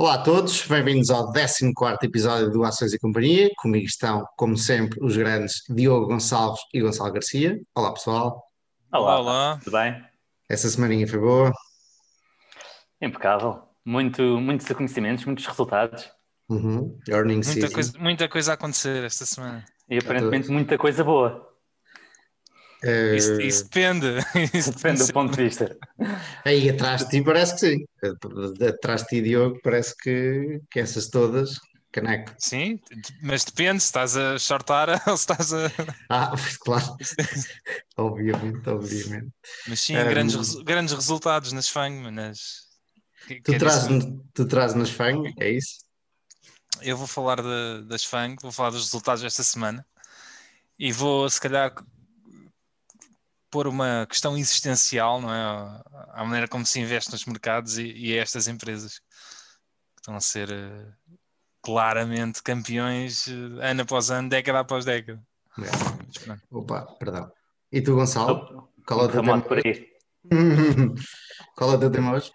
Olá a todos, bem-vindos ao 14 episódio do Ações e Companhia. Comigo estão, como sempre, os grandes Diogo Gonçalves e Gonçalo Garcia. Olá pessoal. Olá, olá. Tudo bem? Essa semaninha foi boa? Impecável. Muito, muitos reconhecimentos, muitos resultados. Uhum. Muita coisa, muita coisa a acontecer esta semana. E aparentemente muita coisa boa. Uh... Isso, isso, depende. Isso depende do ponto de vista. Aí atrás de ti parece que sim. Atrás de ti, Diogo, parece que, que essas todas, caneco. Sim, mas depende se estás a shortar ou se estás a. Ah, claro. obviamente, obviamente. Mas sim, um... grandes, grandes resultados nas FANG, nas. Tu, traz, tu traz nas FANG, é isso? Eu vou falar de, das FANG, vou falar dos resultados desta semana e vou, se calhar, pôr uma questão existencial, não é? À maneira como se investe nos mercados e, e a estas empresas que estão a ser uh, claramente campeões uh, ano após ano, década após década. É. Opa, perdão. E tu, Gonçalo? Qual é o teu tema? Por aí. Qual é o teu tema hoje?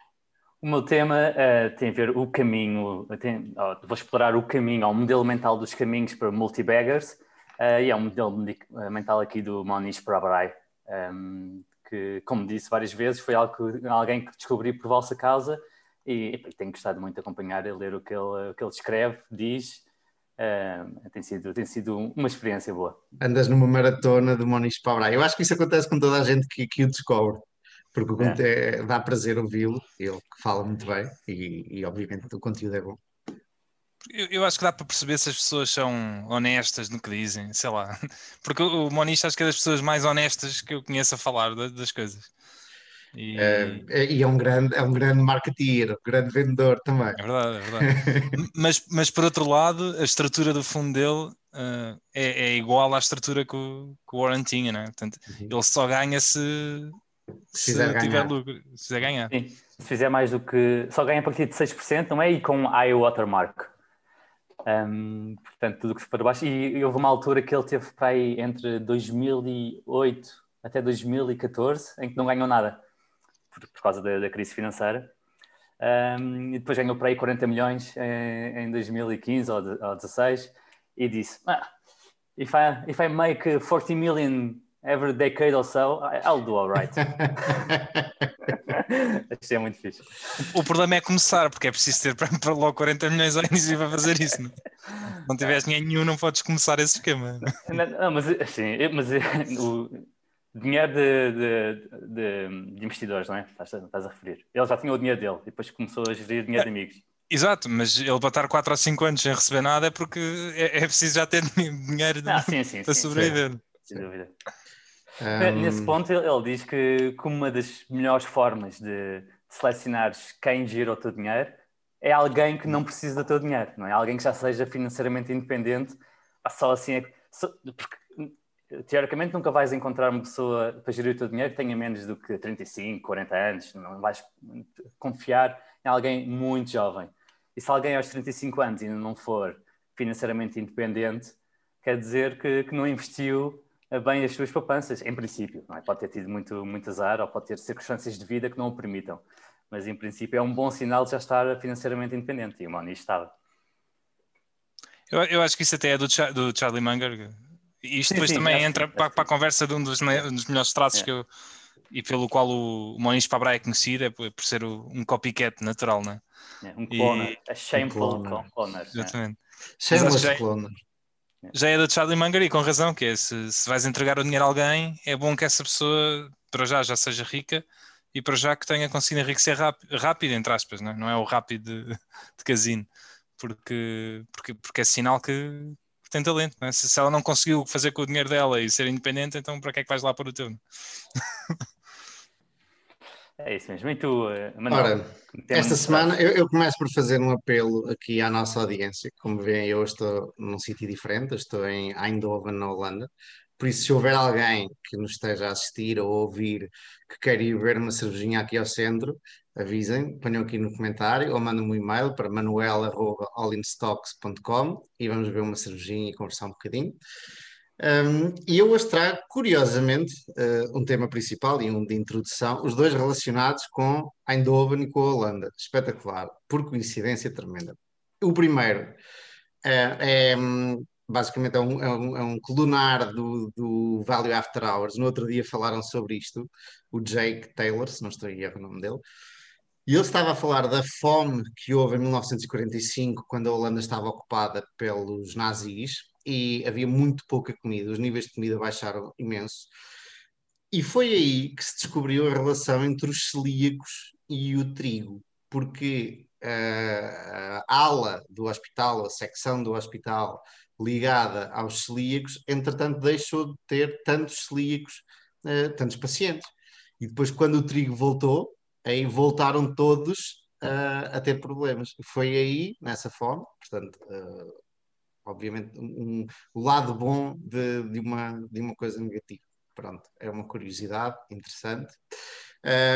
O meu tema uh, tem a ver o caminho, tem, oh, vou explorar o caminho, ao modelo mental dos caminhos para multibaggers, uh, e é um modelo mental aqui do Monish Prabharai, um, que, como disse várias vezes, foi algo que, alguém que descobri por vossa causa e, e tenho gostado muito de acompanhar e ler o que ele, o que ele escreve, diz. Tem, sido, tem sido uma experiência boa. Andas numa maratona de Moniz Pabra. Eu acho que isso acontece com toda a gente que, que o descobre, porque é. É, dá prazer ouvi-lo, ele fala muito bem e, e obviamente o conteúdo é bom. Eu, eu, acho que dá para perceber se as pessoas são honestas no que dizem, sei lá. Porque o, Monista acho que é das pessoas mais honestas que eu conheço a falar das coisas. E... É, e é um grande, é um grande marketeer, um grande vendedor também. É verdade, é verdade. mas, mas por outro lado, a estrutura do fundo dele uh, é, é, igual à estrutura que o, que o Warren tinha, né? Portanto, uhum. ele só ganha se, se, se tiver lucro, se fizer ganhar. Sim. Se fizer mais do que. Só ganha a partir de 6%, não é? E com high watermark. Um, portanto, tudo que se for baixo. E, houve uma altura que ele teve para aí entre 2008 até 2014 em que não ganhou nada por, por causa da, da, crise financeira. Um, e depois ganhou para aí 40 milhões em, em 2015 ou, de, ou 16 e disse: ah, if, I, if I make 40 million every decade or so, I'll do alright. Achei muito fixe. O, o, problema é começar, porque é preciso ter para, para logo 40 milhões ao início para fazer isso. Não, é? não tiveres dinheiro nenhum, não podes começar esse esquema. Não, não mas assim, mas o dinheiro de, de, de, de, investidores, não é? Estás, estás a referir. Ele já tinha o dinheiro dele e depois começou a gerir dinheiro de amigos. Exato, mas ele para estar 4 ou 5 anos sem receber nada é porque é, é preciso já ter dinheiro de, ah, sim, sim, para sim, sobreviver. Sem dúvida. Um... Nesse ponto, ele diz que, que uma das melhores formas de, de selecionar quem gira o teu dinheiro é alguém que não precisa do teu dinheiro, não é? Alguém que já seja financeiramente independente, só assim é só, porque, teoricamente nunca vais encontrar uma pessoa para gerir o teu dinheiro que tenha menos do que 35, 40 anos, não vais confiar em alguém muito jovem. E se alguém aos 35 anos ainda não for financeiramente independente, quer dizer que, que não investiu bem as suas poupanças, em princípio. É? Pode ter tido muito, muito azar ou pode ter circunstâncias de vida que não o permitam. Mas, em princípio, é um bom sinal de já estar financeiramente independente. E o Moni estava. Eu, eu acho que isso até é do, do Charlie Munger. E isto sim, depois sim, também entra para, para, a conversa de um dos, um dos melhores traços é. que eu, e pelo qual o Moniz Pabra é conhecido, é por, por ser o, um copycat natural, não é? é um cloner, a shameful um cloner. Exatamente. Shameless cloner já é da Charlie Munger e com razão, que é se, se vais entregar o dinheiro a alguém, é bom que essa pessoa para já já seja rica e para já que tenha conseguido enriquecer rápido entre aspas, não é, não é o rápido de, de casino, porque, porque, porque é sinal que, tem talento. É? Se, se, ela não conseguiu fazer com o dinheiro dela e ser independente, então para que é que vais lá para o teu? É isso mesmo. E tu, eh, Manuel? Ora, esta semana eu, eu, começo por fazer um apelo aqui à nossa audiência. Como veem, eu estou num sítio diferente, estou em Eindhoven, na Holanda. Por isso, se houver alguém que nos esteja a assistir ou a ouvir que quer ir ver uma cervejinha aqui ao centro, avisem, ponham aqui no comentário ou mandem um e-mail para manuel.allinstocks.com e vamos ver uma cervejinha e conversar um bocadinho. Um, e eu hoje trago, curiosamente, uh, um tema principal e um de introdução, os dois relacionados com Eindhoven e com a Holanda. Espetacular, por coincidência tremenda. O primeiro uh, é, basicamente, é um, é um, é um do, do Value After Hours. No outro dia falaram sobre isto, o Jake Taylor, se não estou a erro o nome dele. E ele estava a falar da fome que houve em 1945, quando a Holanda estava ocupada pelos nazis, e havia muito pouca comida, os níveis de comida baixaram imenso. E foi aí que se descobriu a relação entre os celíacos e o trigo, porque uh, a ala do hospital, a secção do hospital ligada aos celíacos, entretanto deixou de ter tantos celíacos, uh, tantos pacientes. E depois, quando o trigo voltou, aí voltaram todos uh, a ter problemas. Foi aí, nessa forma, portanto, uh, obviamente, um, lado bom de, de, uma, de uma coisa negativa. Pronto, é uma curiosidade interessante.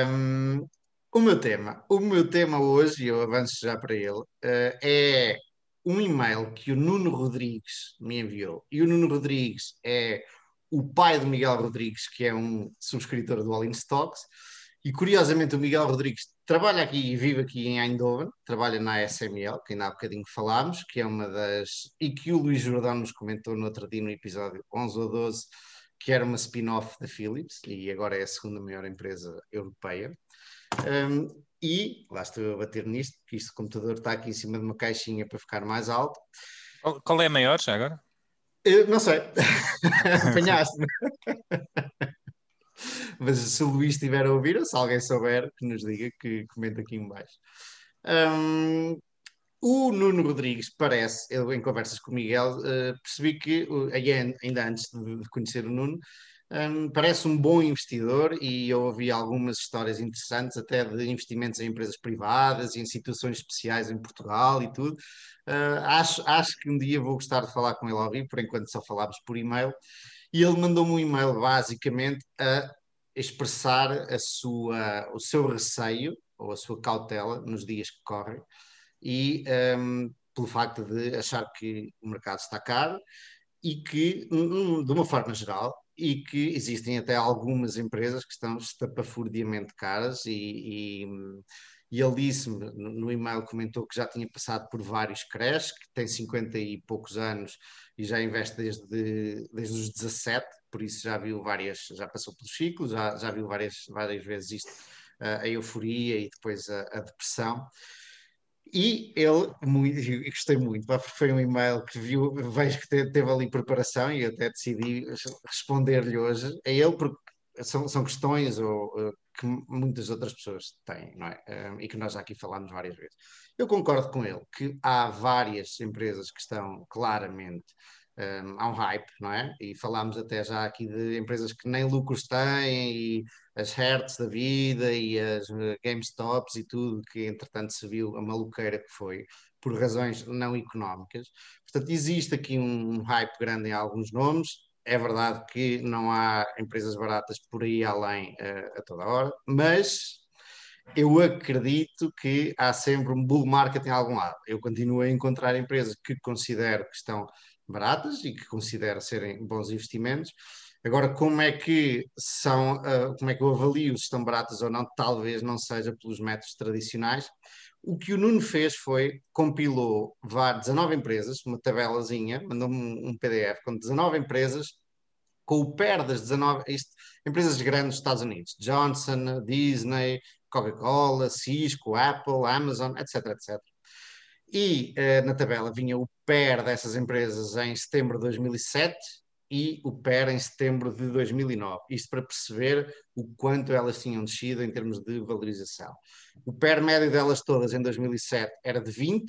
Um, o meu tema, o meu tema hoje, e eu avanço já para ele, uh, é um e-mail que o Nuno Rodrigues me enviou. E o Nuno Rodrigues é o pai do Miguel Rodrigues, que é um subscritor do All in Stocks. E curiosamente o Miguel Rodrigues trabalha aqui e vive aqui em Eindhoven, trabalha na SML, que ainda há bocadinho falámos, que é uma das. e que o Luís Jordão nos comentou no outro dia no episódio 11 ou 12, que era uma spin-off da Philips e agora é a segunda maior empresa europeia. Um, e lá estou eu a bater nisto, que este computador está aqui em cima de uma caixinha para ficar mais alto. Qual é a maior já agora? Eu não sei. Apanhaste-me. Mas se o Luís estiver a ouvir, ou se alguém souber, que nos diga, que comente aqui embaixo. Um, o Nuno Rodrigues parece, eu em conversas com o Miguel, uh, percebi que, uh, ainda antes de, conhecer o Nuno, um, parece um bom investidor e eu ouvi algumas histórias interessantes, até de investimentos em empresas privadas e em situações especiais em Portugal e tudo. Uh, acho, acho que um dia vou gostar de falar com ele ao vivo, por enquanto só falámos por e-mail e ele mandou-me um e-mail basicamente a expressar a sua, o seu receio ou a sua cautela nos dias que correm e um, pelo facto de achar que o mercado está caro e que, de uma forma geral, e que existem até algumas empresas que estão estapafurdiamente caras e, e e ele disse-me no e-mail, comentou que já tinha passado por vários creches, que tem 50 e poucos anos e já investe desde, desde os 17, por isso já viu várias, já passou pelos ciclos, já, já viu várias, várias vezes isto, a euforia e depois a, a depressão. E ele, muito, gostei muito, foi um e-mail que viu, vejo que teve ali preparação e até decidi responder-lhe hoje a ele, porque são, são questões ou, que muitas outras pessoas têm, não é? Um, e que nós já aqui falámos várias vezes. Eu concordo com ele que há várias empresas que estão claramente um, há um hype, não é? E falámos até já aqui de empresas que nem lucros têm, e as Hertz da vida, e as uh, GameStops e tudo, que entretanto se viu a maluqueira que foi, por razões não económicas. Portanto, existe aqui um hype grande em alguns nomes, é verdade que não há empresas baratas por aí além uh, a toda hora, mas eu acredito que há sempre um bull market em algum lado. Eu continuo a encontrar empresas que considero que estão baratas e que considero serem bons investimentos. Agora, como é que são, uh, como é que eu avalio se estão baratas ou não? Talvez não seja pelos métodos tradicionais. O que o Nuno fez foi compilou 19 empresas, uma tabelazinha, mandou-me um PDF com 19 empresas, com o PER das 19 isto, empresas grandes dos Estados Unidos, Johnson, Disney, Coca-Cola, Cisco, Apple, Amazon, etc, etc. E uh, na tabela vinha o PER dessas empresas em setembro de 2007 e o PER em setembro de 2009. Isto para perceber o quanto elas tinham descido em termos de valorização. O PER médio delas todas em 2007 era de 20,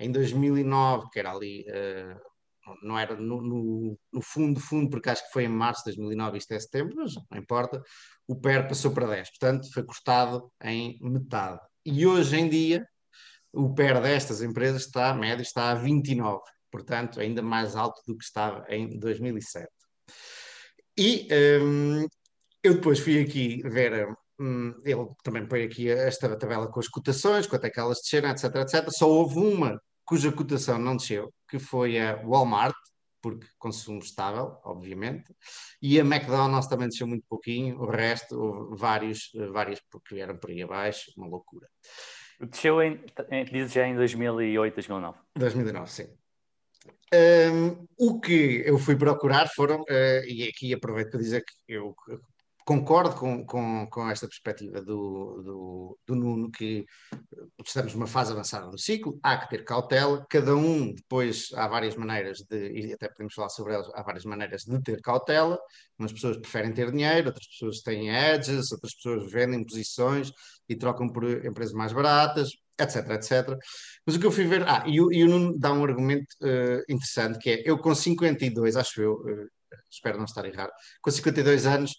em 2009, que era ali, uh, não era no, no, no, fundo, fundo, porque acho que foi em março de 2009, isto é setembro, mas não importa, o PER passou para 10, portanto foi cortado em metade. E hoje em dia, o PER destas empresas está, médio, está a 29 portanto, ainda mais alto do que estava em 2007. E um, eu depois fui aqui ver, um, ele também põe aqui esta tabela com as cotações, quanto é que elas desceram, etc, etc. Só houve uma cuja cotação não desceu, que foi a Walmart, porque consumo estável, obviamente, e a McDonald's também desceu muito pouquinho, o resto, houve vários, vários porque vieram por aí abaixo, uma loucura. Desceu em, diz já em 2008, 2009. 2009, sim. Um, o que eu fui procurar foram, uh, e aqui aproveito para dizer que eu concordo com, com, com esta perspectiva do, do, do, Nuno, que estamos numa fase avançada do ciclo, há que ter cautela, cada um depois há várias maneiras de, e até podemos falar sobre elas, há várias maneiras de ter cautela, umas pessoas preferem ter dinheiro, outras pessoas têm edges, outras pessoas vendem posições e trocam por empresas mais baratas, etc, etc. Mas o que eu fui ver, ah, e, o, e o Nuno dá um argumento uh, interessante, que é, eu com 52, acho eu, uh, espero não estar errado, com 52 anos,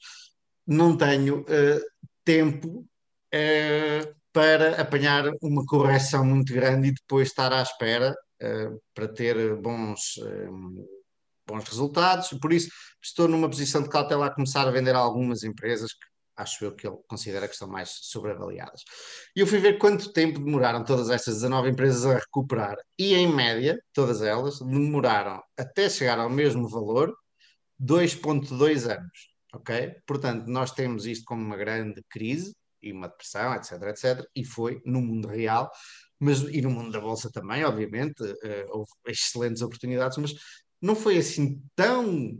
não tenho uh, tempo uh, para apanhar uma correção muito grande e depois estar à espera uh, para ter bons, bons resultados. Por isso, estou numa posição de cautela a começar a vender algumas empresas que acho eu que ele considera que estão mais sobreavaliadas. E eu fui ver quanto tempo demoraram todas estas 19 empresas a recuperar, e em média, todas elas demoraram até chegar ao mesmo valor 2,2 anos ok? Portanto, nós temos isto como uma grande crise e uma depressão, etc, etc, e foi no mundo real, mas e no mundo da bolsa também, obviamente, uh, houve excelentes oportunidades, mas não foi assim tão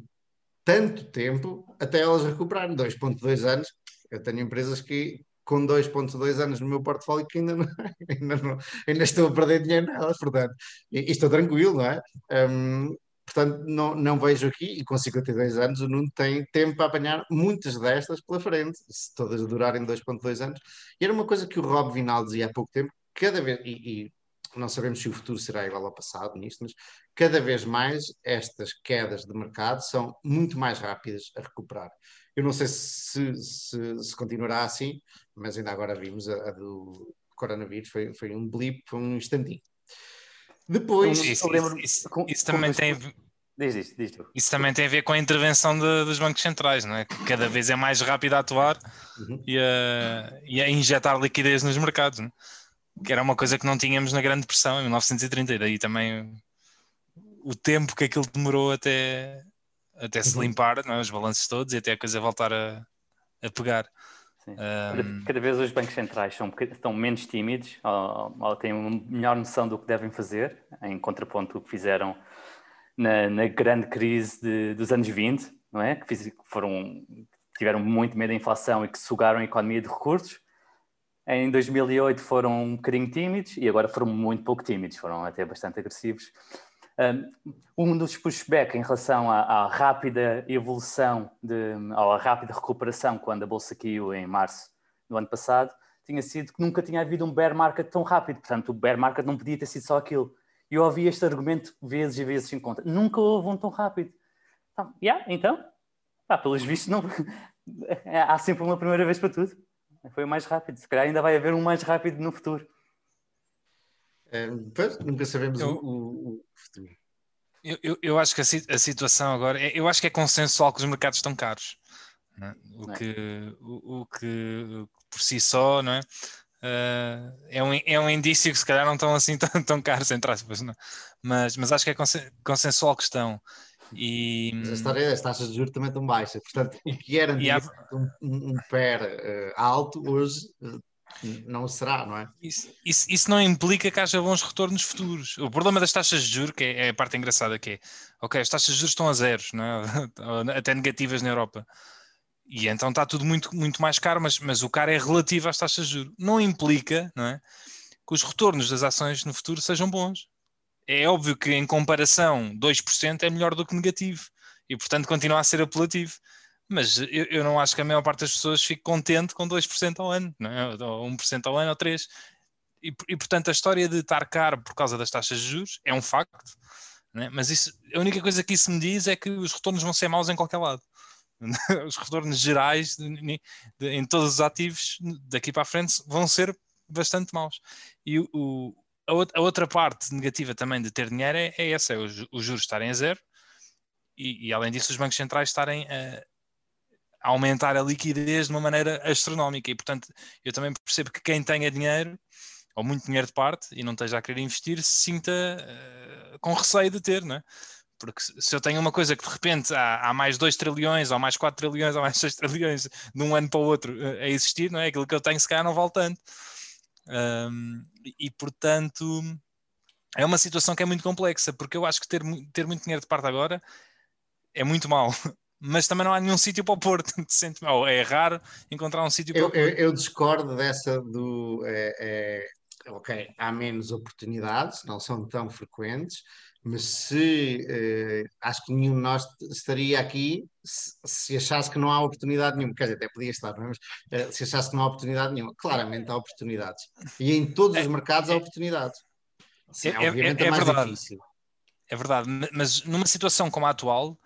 tanto tempo até elas recuperarem 2.2 anos. Eu tenho empresas que com 2.2 anos no meu portfólio que ainda, não, ainda, não, ainda estou a perder dinheiro nelas, portanto, e, e estou tranquilo, não é? Um, Portanto, não, não vejo aqui, e com 52 anos, o Nuno tem tempo para apanhar muitas destas pela frente, se todas durarem 2,2 anos. E era uma coisa que o Rob Vinal dizia há pouco tempo, cada vez, e, e não sabemos se o futuro será igual ao passado nisto, mas cada vez mais estas quedas de mercado são muito mais rápidas a recuperar. Eu não sei se, se, se continuará assim, mas ainda agora vimos a, a do coronavírus, foi, foi um blip, foi um instantinho. Depois, isso, isso, isso, isso também tem. Diz, diz, diz Isso também tem a ver com a intervenção de, dos bancos centrais, não é? Que cada vez é mais rápido a atuar uhum. e, a, e, a, injetar liquidez nos mercados, é? que era uma coisa que não tínhamos na Grande Depressão em 1930, e daí também o tempo que aquilo demorou até, até se uhum. limpar, não é? os balanços todos e até a coisa voltar a, a pegar. Um... Cada vez os bancos centrais são, estão menos tímidos, ou, ou, têm uma melhor noção do que devem fazer, em contraponto ao que fizeram na, na grande crise de, dos anos 20, não é? Que, foram, tiveram muito medo da inflação e que sugaram a economia de recursos. Em 2008 foram um bocadinho tímidos e agora foram muito pouco tímidos, foram até bastante agressivos. Um dos pushback em relação à, à rápida evolução, de, ou à rápida recuperação quando a bolsa caiu em março do ano passado, tinha sido que nunca tinha havido um bear market tão rápido. Portanto, o bear market não podia ter sido só aquilo. Eu ouvi este argumento vezes e vezes em conta. Nunca houve um tão rápido. Então, yeah, então, ah, pelos vistos, não... há sempre uma primeira vez para tudo. Foi o mais rápido. Se calhar ainda vai haver um mais rápido no futuro. É, pois, nunca sabemos eu, o, o, futuro. Eu, eu, eu, acho que a, a, situação agora, é, eu acho que é consensual que os mercados estão caros. É? O, é. que, o, o, que por si só, não é? Uh, é, um, é um indício que se calhar não estão assim tão, tão caros, entre aspas, não? Mas, mas acho que é consensual que estão. E... Mas a história é as taxas de juros também estão baixas, portanto, o que era um, um, um pé uh, alto, hoje uh, não será, não é? Isso, isso, isso, não implica que haja bons retornos futuros. O problema das taxas de juros, que é, é a parte engraçada, que é, ok, as taxas de juros estão a zeros, não é? até negativas na Europa. E então está tudo muito, muito mais caro, mas, mas o caro é relativo às taxas de juros. Não implica não é, que os retornos das ações no futuro sejam bons. É óbvio que em comparação 2% é melhor do que negativo e portanto continua a ser apelativo mas eu, eu, não acho que a maior parte das pessoas fique contente com 2% ao ano, não é? ou 1% ao ano, ou 3%. E, e, portanto, a história de estar caro por causa das taxas de juros é um facto, é? mas isso, a única coisa que isso me diz é que os retornos vão ser maus em qualquer lado. os retornos gerais de, de, de, em todos os ativos daqui para a frente vão ser bastante maus. E o, a, a, outra parte negativa também de ter dinheiro é, é essa: é os, os juros estarem a zero. E, e, além disso, os bancos centrais estarem a, aumentar a liquidez de uma maneira astronómica. E, portanto, eu também percebo que quem tenha dinheiro, ou muito dinheiro de parte, e não esteja a querer investir, se sinta uh, com receio de ter, não é? Porque se eu tenho uma coisa que de repente há, há mais 2 trilhões, ou mais 4 trilhões, ou mais 6 trilhões de um ano para o outro eh, a existir, não é? Aquilo que eu tenho se calhar não vale tanto. Um, e, portanto é uma situação que é muito complexa, porque eu acho que ter, ter muito dinheiro de parte agora é muito mau. Mas também não há nenhum sítio para o pôr. É raro encontrar um sítio para eu, o pôr. Eu, eu, discordo dessa do. É, é, ok, há menos oportunidades, não são tão frequentes, mas se eh, acho que nenhum de nós estaria aqui se, se, achasse que não há oportunidade nenhuma, quer dizer, até podia estar, mas eh, se achasse que não há oportunidade nenhuma, claramente há oportunidades. E em todos os é, mercados há é. oportunidades. Sim, é, obviamente é, é, é mais verdade. difícil. É verdade, mas numa situação como a atual,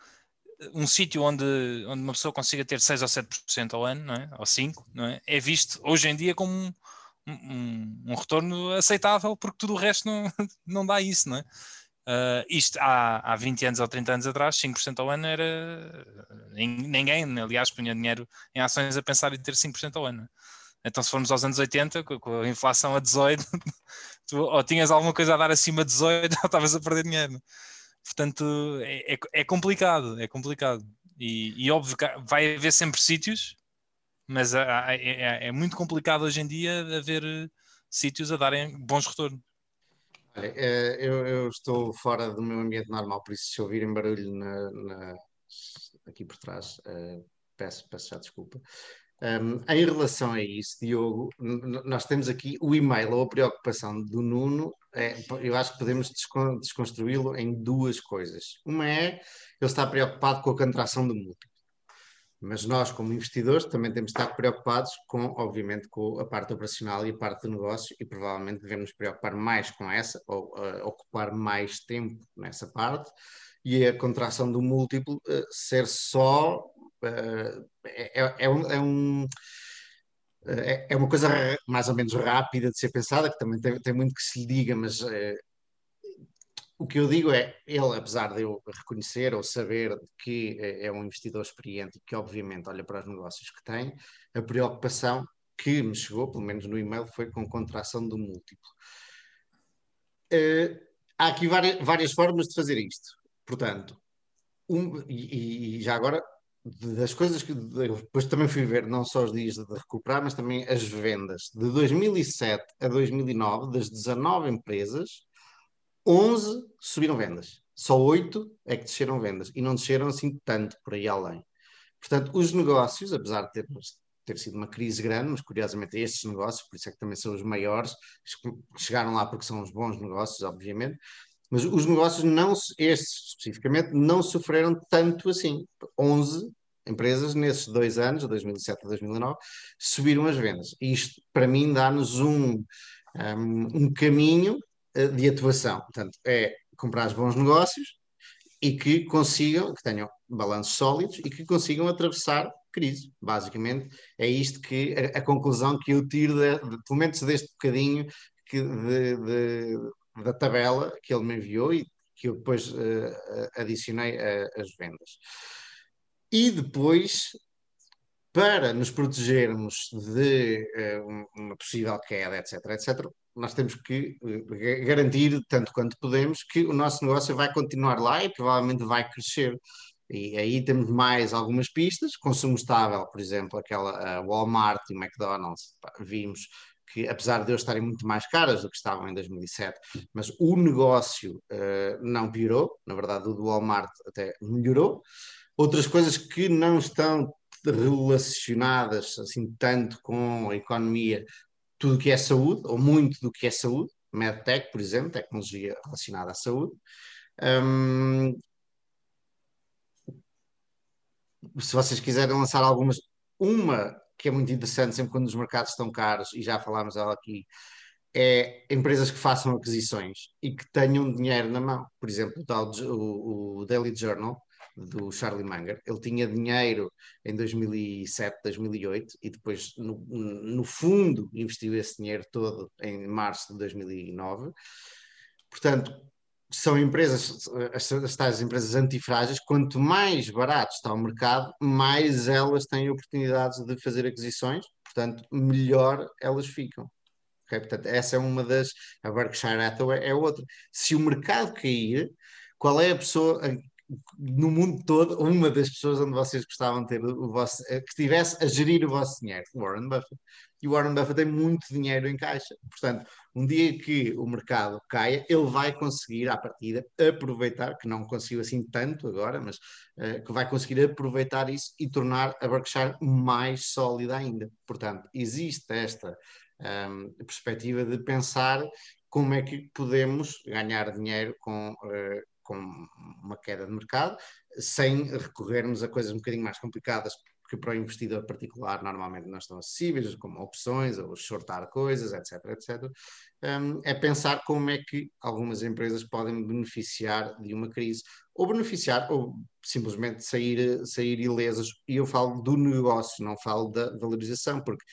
um sítio onde, onde uma pessoa consiga ter 6 ou 7% ao ano, não é? ou 5%, não é? é visto hoje em dia como um, um, um, retorno aceitável, porque tudo o resto não, não dá isso. Não é? Uh, isto há, há 20 anos ou 30 anos atrás, 5% ao ano era. Ninguém, aliás, punha dinheiro em ações a pensar em ter 5% ao ano. Então, se formos aos anos 80, com a inflação a 18, tu ou tinhas alguma coisa a dar acima de 18 ou estavas a perder dinheiro. Portanto, é, é, é complicado, é complicado. E, e, óbvio que vai haver sempre sítios, mas é, é, é muito complicado hoje em dia haver sítios a darem bons retornos. Eh, eu, eu, estou fora do meu ambiente normal, por isso se ouvirem barulho na, na, aqui por trás, uh, peço, peço já desculpa. Um, em relação a isso, Diogo, nós temos aqui o e-mail ou a preocupação do Nuno. É, eu acho que podemos desconstruí-lo em duas coisas. Uma é ele está preocupado com a contração do múltiplo. Mas nós, como investidores, também temos de estar preocupados com, obviamente, com a parte operacional e a parte do negócio, e provavelmente devemos nos preocupar mais com essa, ou uh, ocupar mais tempo nessa parte, e a contração do múltiplo uh, ser só uh, é, é, um, é, um é, uma coisa mais ou menos rápida de ser pensada, que também tem, tem muito que se lhe diga, mas o que eu digo é, ele, apesar de eu reconhecer ou saber que é um investidor experiente e que obviamente olha para os negócios que tem, a preocupação que me chegou, pelo menos no e-mail, foi com contração do múltiplo. Uh, há aqui várias, várias, formas de fazer isto. Portanto, um, e, e, já agora das coisas que depois também fui ver, não só os dias de recuperar, mas também as vendas. De 2007 a 2009, das 19 empresas, 11 subiram vendas. Só 8 é que desceram vendas. E não desceram assim tanto por aí além. Portanto, os negócios, apesar de ter, ter sido uma crise grande, mas curiosamente estes negócios, por isso é que também são os maiores, chegaram lá porque são os bons negócios, obviamente, mas os negócios, não, estes especificamente, não sofreram tanto assim. 11 empresas, nesses dois anos, 2007 a 2009, subiram as vendas. E isto, para mim, dá-nos um, um, um, caminho de atuação. Portanto, é comprar bons negócios e que consigam, que tenham balanços sólidos e que consigam atravessar crise. Basicamente, é isto que a, a conclusão que eu tiro, de, de, pelo menos deste bocadinho que de, de da tabela que ele me enviou e que eu depois uh, adicionei às vendas. E depois, para nos protegermos de uh, uma possível queda, etc., etc., nós temos que uh, garantir, tanto quanto podemos, que o nosso negócio vai continuar lá e provavelmente vai crescer. E aí temos mais algumas pistas, consumo estável, por exemplo, aquela Walmart e McDonald's, vimos que apesar de eles estarem muito mais caras do que estavam em 2007, mas o negócio uh, não piorou, na verdade o do Walmart até melhorou. Outras coisas que não estão relacionadas assim tanto com a economia, tudo que é saúde, ou muito do que é saúde, MedTech, por exemplo, tecnologia relacionada à saúde. Um, se vocês quiserem lançar algumas, uma que é muito interessante sempre quando os mercados estão caros, e já falámos dela aqui, é empresas que façam aquisições e que tenham dinheiro na mão. Por exemplo, o, o Daily Journal, do Charlie Munger, ele tinha dinheiro em 2007, 2008 e depois, no, no fundo, investiu esse dinheiro todo em março de 2009. Portanto, são empresas, as, as tais empresas antifrágeis, quanto mais barato está o mercado, mais elas têm oportunidades de fazer aquisições, portanto, melhor elas ficam. Okay? Portanto, essa é uma das. A Berkshire Hathaway é outra. Se o mercado cair, qual é a pessoa no mundo todo, uma das pessoas onde vocês gostavam de ter o vosso, eh, que estivesse a gerir o vosso dinheiro, Warren Buffett. E o Warren Buffett tem muito dinheiro em caixa. Portanto, um dia que o mercado caia, ele vai conseguir, à partida, aproveitar, que não conseguiu assim tanto agora, mas uh, que vai conseguir aproveitar isso e tornar a Berkshire mais sólida ainda. Portanto, existe esta um, ehm, perspectiva de pensar como é que podemos ganhar dinheiro com, uh, com uma queda de mercado, sem recorrermos a coisas um bocadinho mais complicadas, que para o investidor particular normalmente não estão acessíveis, como opções ou shortar coisas, etc, etc, um, é pensar como é que algumas empresas podem beneficiar de uma crise, ou beneficiar, ou simplesmente sair, sair ilesas, e eu falo do negócio, não falo da valorização, porque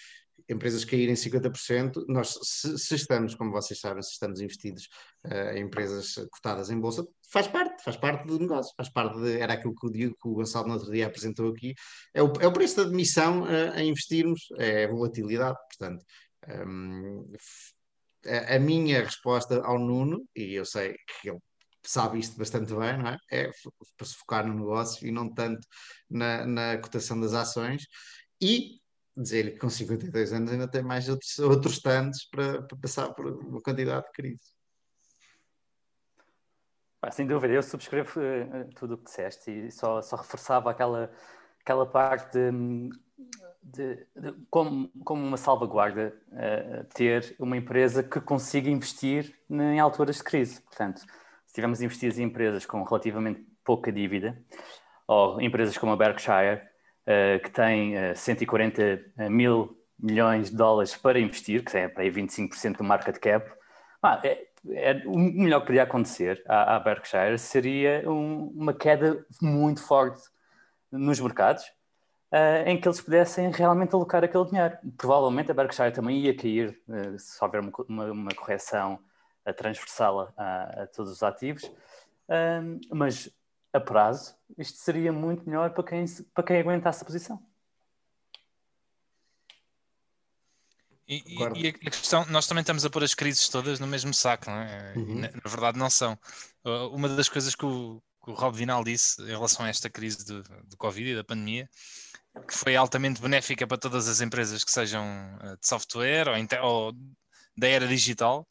empresas caírem 50%, nós, se, se, estamos, como vocês sabem, se estamos investidos uh, em empresas cotadas em bolsa, faz parte, faz parte do negócio, faz parte de, era aquilo que o, que o Gonçalo no outro dia apresentou aqui, é o, é o preço da admissão uh, a investirmos, é a volatilidade, portanto, um, a, a minha resposta ao Nuno, e eu sei que ele sabe isto bastante bem, não é? É para se focar no negócio e não tanto na, na cotação das ações. E dizer que com 52 anos ainda tem mais outros, outros tantos para, para passar por uma quantidade de crise. sem dúvida, eu subscrevo uh, tudo o que disseste e só, só reforçava aquela, aquela parte de, de, de como, como uma salvaguarda uh, ter uma empresa que consiga investir em alturas de crise. Portanto, se estivermos investidos em empresas com relativamente pouca dívida, ou empresas como a Berkshire, que tem uh, 140 mil milhões de dólares para investir, que é para aí 25% do market cap, ah, é, é, o melhor que podia acontecer à, à Berkshire seria um, uma queda muito forte nos mercados, uh, em que eles pudessem realmente alocar aquele dinheiro. Provavelmente a Berkshire também ia cair uh, se houver uma, uma, uma correção transversal a, a, todos os ativos, uh, mas a prazo, isto seria muito melhor para quem, para quem aguentasse a posição. E, e, a questão, nós também estamos a pôr as crises todas no mesmo saco, não é? Uhum. Na, na, verdade, não são. Uh, uma das coisas que o, que o Rob Vinal disse em relação a esta crise do, do Covid e da pandemia, que foi altamente benéfica para todas as empresas que sejam uh, de software ou, ou da era digital,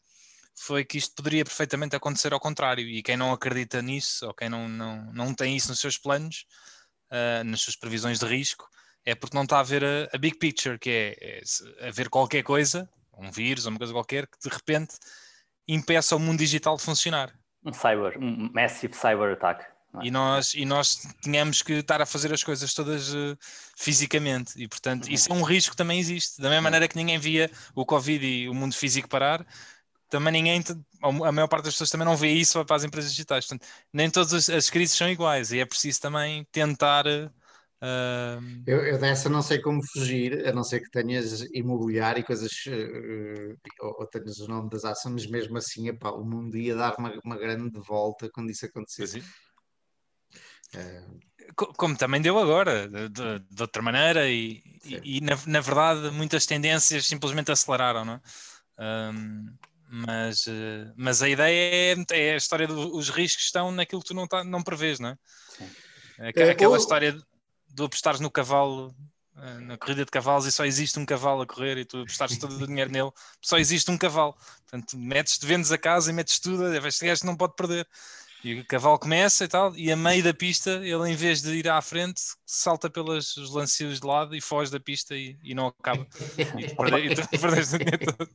foi que isto poderia perfeitamente acontecer ao contrário. E quem não acredita nisso, ou quem não, não, não tem isso nos seus planos, uh, nas suas previsões de risco, é porque não está a ver a, a big picture, que é, é a ver qualquer coisa, um vírus ou uma coisa qualquer, que de repente impeça o mundo digital de funcionar. Um cyber, um massive cyber attack. É? E nós, e nós tínhamos que estar a fazer as coisas todas uh, fisicamente, e portanto, uhum. isso é um risco que também existe. Da mesma maneira que ninguém via o Covid e o mundo físico parar, também ninguém, a maior parte das pessoas também não vê isso para as empresas digitais. Portanto, nem todas as crises são iguais e é preciso também tentar. Uh... Eu, eu, dessa não sei como fugir, a não ser que tenhas imobiliário e coisas, uh, ou, ou, tenhas o nome das ações, mas mesmo assim epá, o mundo ia dar uma, uma grande volta quando isso acontecesse. Uh... Como também deu agora, de, de, de outra maneira, e, e, e na, na, verdade muitas tendências simplesmente aceleraram, não é? Um, mas, eh, mas a ideia é, é a história dos riscos estão naquilo que tu não, tá, não prevês, não é? Sim. Aquela, aquela história de apostares no cavalo, eh, na corrida de cavalos, e só existe um cavalo a correr e tu apostares todo o dinheiro nele, só existe um cavalo. Portanto, metes, vendes a casa e metes tudo, este gajo não pode perder. E o cavalo começa e tal, e a meio da pista, ele em vez de ir à frente, salta pelos lancios de lado e foge da pista e, e não acaba. E tu, perdeste o dinheiro todo.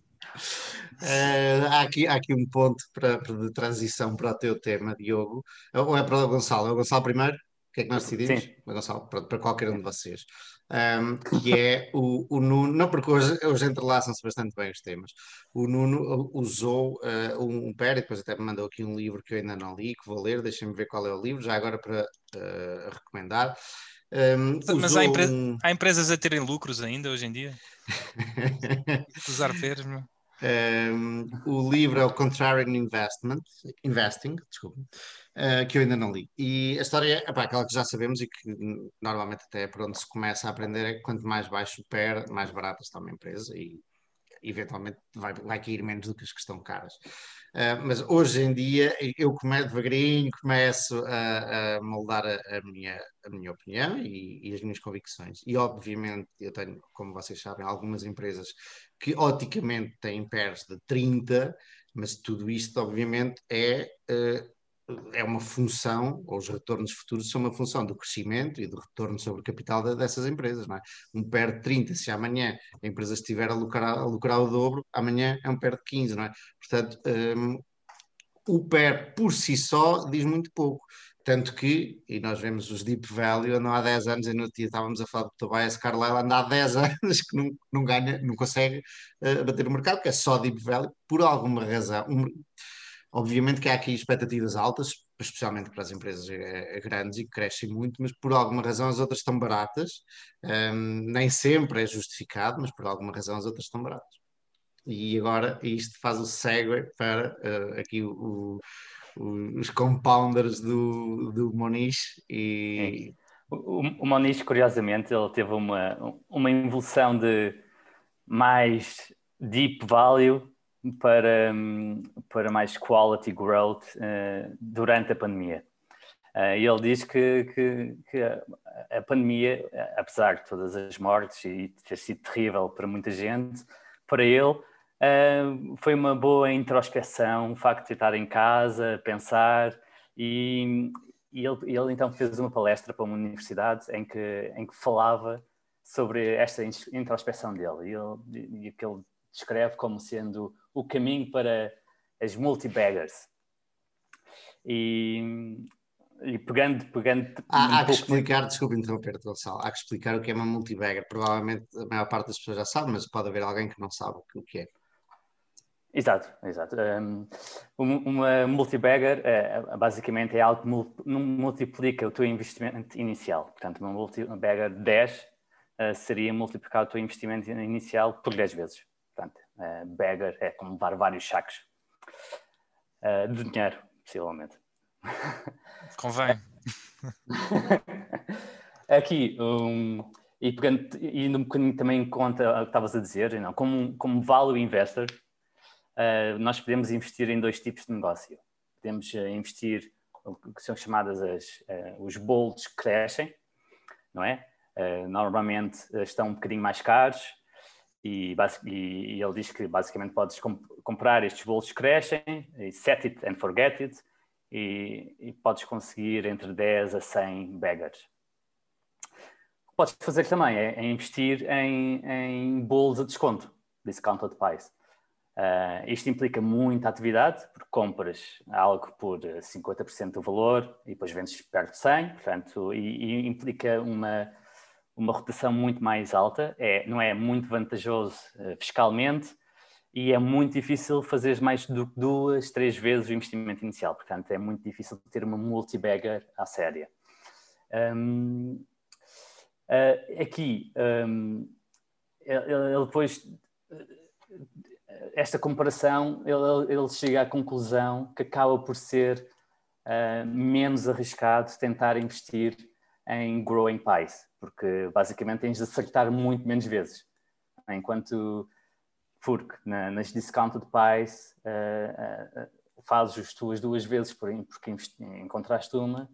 Uh, há, aqui, há aqui um ponto para, para, de transição para o teu tema, Diogo. Ou é para o Gonçalo? É o Gonçalo primeiro? O que é que nós decidimos? Sim. Gonçalo, para, para qualquer um de vocês. Um, que é o, o Nuno, não porque hoje, hoje entrelaçam-se bastante bem os temas. O Nuno usou uh, um, um pé, e depois até me mandou aqui um livro que eu ainda não li, que vou ler, deixem-me ver qual é o livro, já agora para uh, recomendar. Um, Mas há, empre há, empresas a terem lucros ainda hoje em dia? Usar feiras, meu. Um, o livro é o Contrarian Investment, Investing, desculpa, uh, que eu ainda não li. E a história é aquela que já sabemos e que normalmente até é por onde se começa a aprender é que quanto mais baixo o PER, mais barata está uma empresa. E eventualmente vai, vai cair menos do que as que estão caras. Uh, mas hoje em dia eu começo devagarinho, começo a, a moldar a, a, minha, a minha opinião e, e, as minhas convicções. E obviamente eu tenho, como vocês sabem, algumas empresas que oticamente têm pairs de 30, mas tudo isto obviamente é uh, é uma função, ou os retornos futuros são uma função do crescimento e do retorno sobre o capital dessas empresas. Não é? Um PER de 30, se amanhã a empresa estiver a lucrar, a lucrar o dobro, amanhã é um PER de 15, não é? Portanto, um, o PER por si só diz muito pouco. Tanto que, e nós vemos os Deep Value, andam há 10 anos, e no dia estávamos a falar do Tobias Carlyle, anda há 10 anos que não, não ganha, não consegue uh, bater o mercado, que é só Deep Value, por alguma razão. Um, Obviamente que há aqui expectativas altas, especialmente para as empresas eh, eh, grandes e que crescem muito, mas por alguma razão as outras estão baratas. Um, nem sempre é justificado, mas por alguma razão as outras estão baratas. E agora isto faz o segue para uh, aqui o, o, os compounders do, do Moniz e... O, o Moniz, curiosamente, ele teve uma, uma evolução de mais deep value para, para mais quality growth uh, durante a pandemia. Uh, e ele diz que, que, que, a pandemia, apesar de todas as mortes e ter sido terrível para muita gente, para ele uh, foi uma boa introspeção, o facto de estar em casa, pensar, e, e ele, ele, então fez uma palestra para uma universidade em que, em que falava sobre esta introspeção dele, e, ele, e que ele descreve como sendo o caminho para as multibaggers. E, e pegando, pegando. Há, há que explicar, desculpe interromper, Gonçalo, há que explicar o que é uma multibagger. Provavelmente a maior parte das pessoas já sabe, mas pode haver alguém que não sabe o que é. Exato, exato. Um, uma multibagger é, basicamente é algo que multiplica o teu investimento inicial. Portanto, uma multibagger 10 uh, seria multiplicar o teu investimento inicial por 10 vezes. Portanto, uh, beggar é como levar vários sacos uh, de dinheiro, possivelmente. Convém. Aqui, um, e pegando, indo um bocadinho também em conta o que estavas a dizer, não, como, como value investor, uh, nós podemos investir em dois tipos de negócio. Podemos investir o que são chamadas as, os bolos que crescem, não é? normalmente estão um bocadinho mais caros, e, e, ele diz que basicamente podes comp comprar estes bolos que crescem, set it and forget it, e, e, podes conseguir entre 10 a 100 baggers. O que podes fazer também é, é investir em, em bolos a desconto, discounted pies. Uh, isto implica muita atividade, porque compras algo por 50% do valor e depois vendes perto de 100, portanto, e, e implica uma uma rotação muito mais alta, é, não é muito vantajoso uh, fiscalmente e é muito difícil fazer mais do que duas, três vezes o investimento inicial. Portanto, é muito difícil ter uma multibagger à séria. Um, uh, aqui, um, ele, ele, depois, esta comparação, ele, ele, chega à conclusão que acaba por ser uh, menos arriscado tentar investir em growing pies porque basicamente tens de acertar muito menos vezes. Enquanto, porque na, nas discounted pies uh, uh, fazes as tuas duas vezes porque encontraste uma,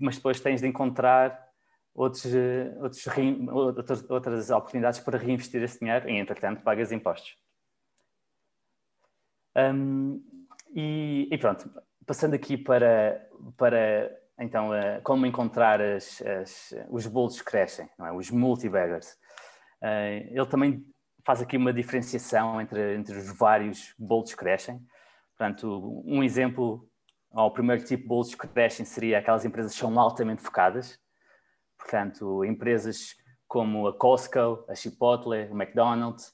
mas depois tens de encontrar outros, uh, outros, outras, outras oportunidades para reinvestir esse dinheiro e, entretanto, pagas impostos. Um, e, e, pronto, passando aqui para, para então, uh, como encontrar as, as, os bolos que crescem, é? os multibaggers. Uh, ele também faz aqui uma diferenciação entre, entre os vários bolos que crescem. Portanto, um exemplo, ao primeiro tipo de bolos que crescem seria aquelas empresas que são altamente focadas. Portanto, empresas como a Costco, a Chipotle, o McDonald's,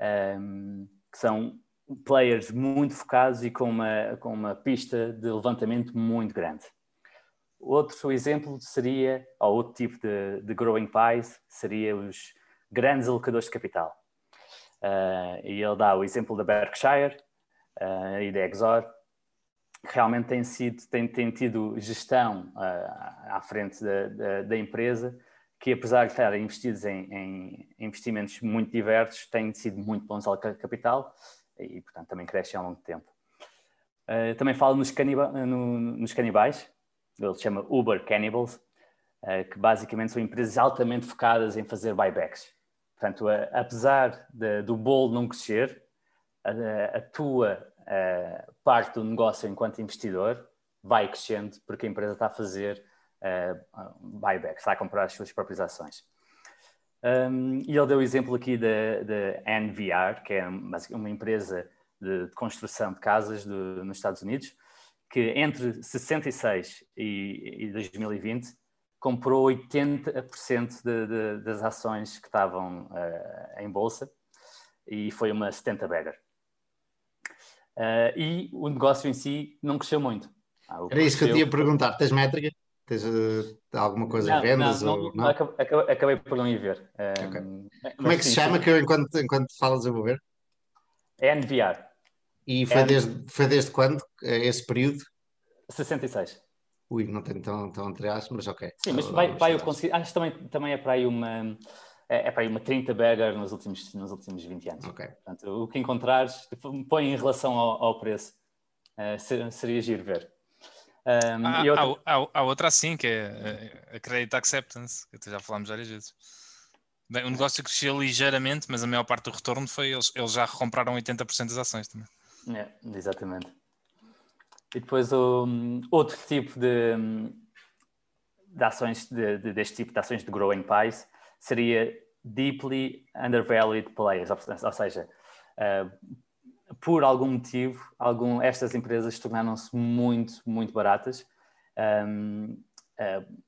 um, ehm, que são players muito focados e com uma, com uma pista de levantamento muito grande. Outro exemplo seria, ou outro tipo de, de growing pies, seria os grandes alocadores de capital. Uh, e ele dá o exemplo da Berkshire uh, e da Exor, que realmente têm, sido, têm, têm tido gestão uh, à frente da, da, da, empresa que apesar de estarem investidos em, em investimentos muito diversos, têm sido muito bons ao capital e, portanto, também crescem ao longo do tempo. Também falo nos, no, nos canibais, ele se chama Uber Cannibals, uh, que basicamente são empresas altamente focadas em fazer buybacks. Portanto, apesar de, do bolo não crescer, a, a tua parte do negócio enquanto investidor vai crescendo porque a empresa está a fazer uh, buyback, está a comprar as suas próprias ações. Um, e ele deu o exemplo aqui da NVR, que é uma empresa de, de construção de casas do, nos Estados Unidos, que entre 66 e, e 2020 comprou 80% de, de, das ações que estavam uh, em bolsa e foi uma 70 bagger. Uh, e o negócio em si não cresceu muito. Ah, Era isso que eu tinha a perguntar. Tens métrica? Tens uh, alguma coisa não, em vendas? Não, ou, não? Acabei, acabei, por não ir ver. Okay. Como é que se chama? Que eu, enquanto, enquanto falas, eu vou ver. É NVR. E foi, N... desde, foi desde quando? Esse período? 66. Ui, não tenho tão, tão atrás, mas ok. Sim, mas vai, vai eu conseguir. Acho que também, também é para aí uma. É, é para aí uma 30 bagger nos últimos, nos últimos 20 anos. Ok. Portanto, o que encontrares, põe em relação ao, ao preço. Uh, seria giro ver. Um, há, outra... Há, há, há, outra assim, que é a Credit Acceptance, que já falámos várias vezes. Bem, o negócio cresceu ligeiramente, mas a maior parte do retorno foi eles, eles já recompraram 80% das ações também. É, exatamente. E depois o outro tipo de, de ações de, de, deste tipo de ações de growing pies seria deeply undervalued players, ou seja, uh, por algum motivo, algum, estas empresas tornaram-se muito, muito baratas. Um, uh,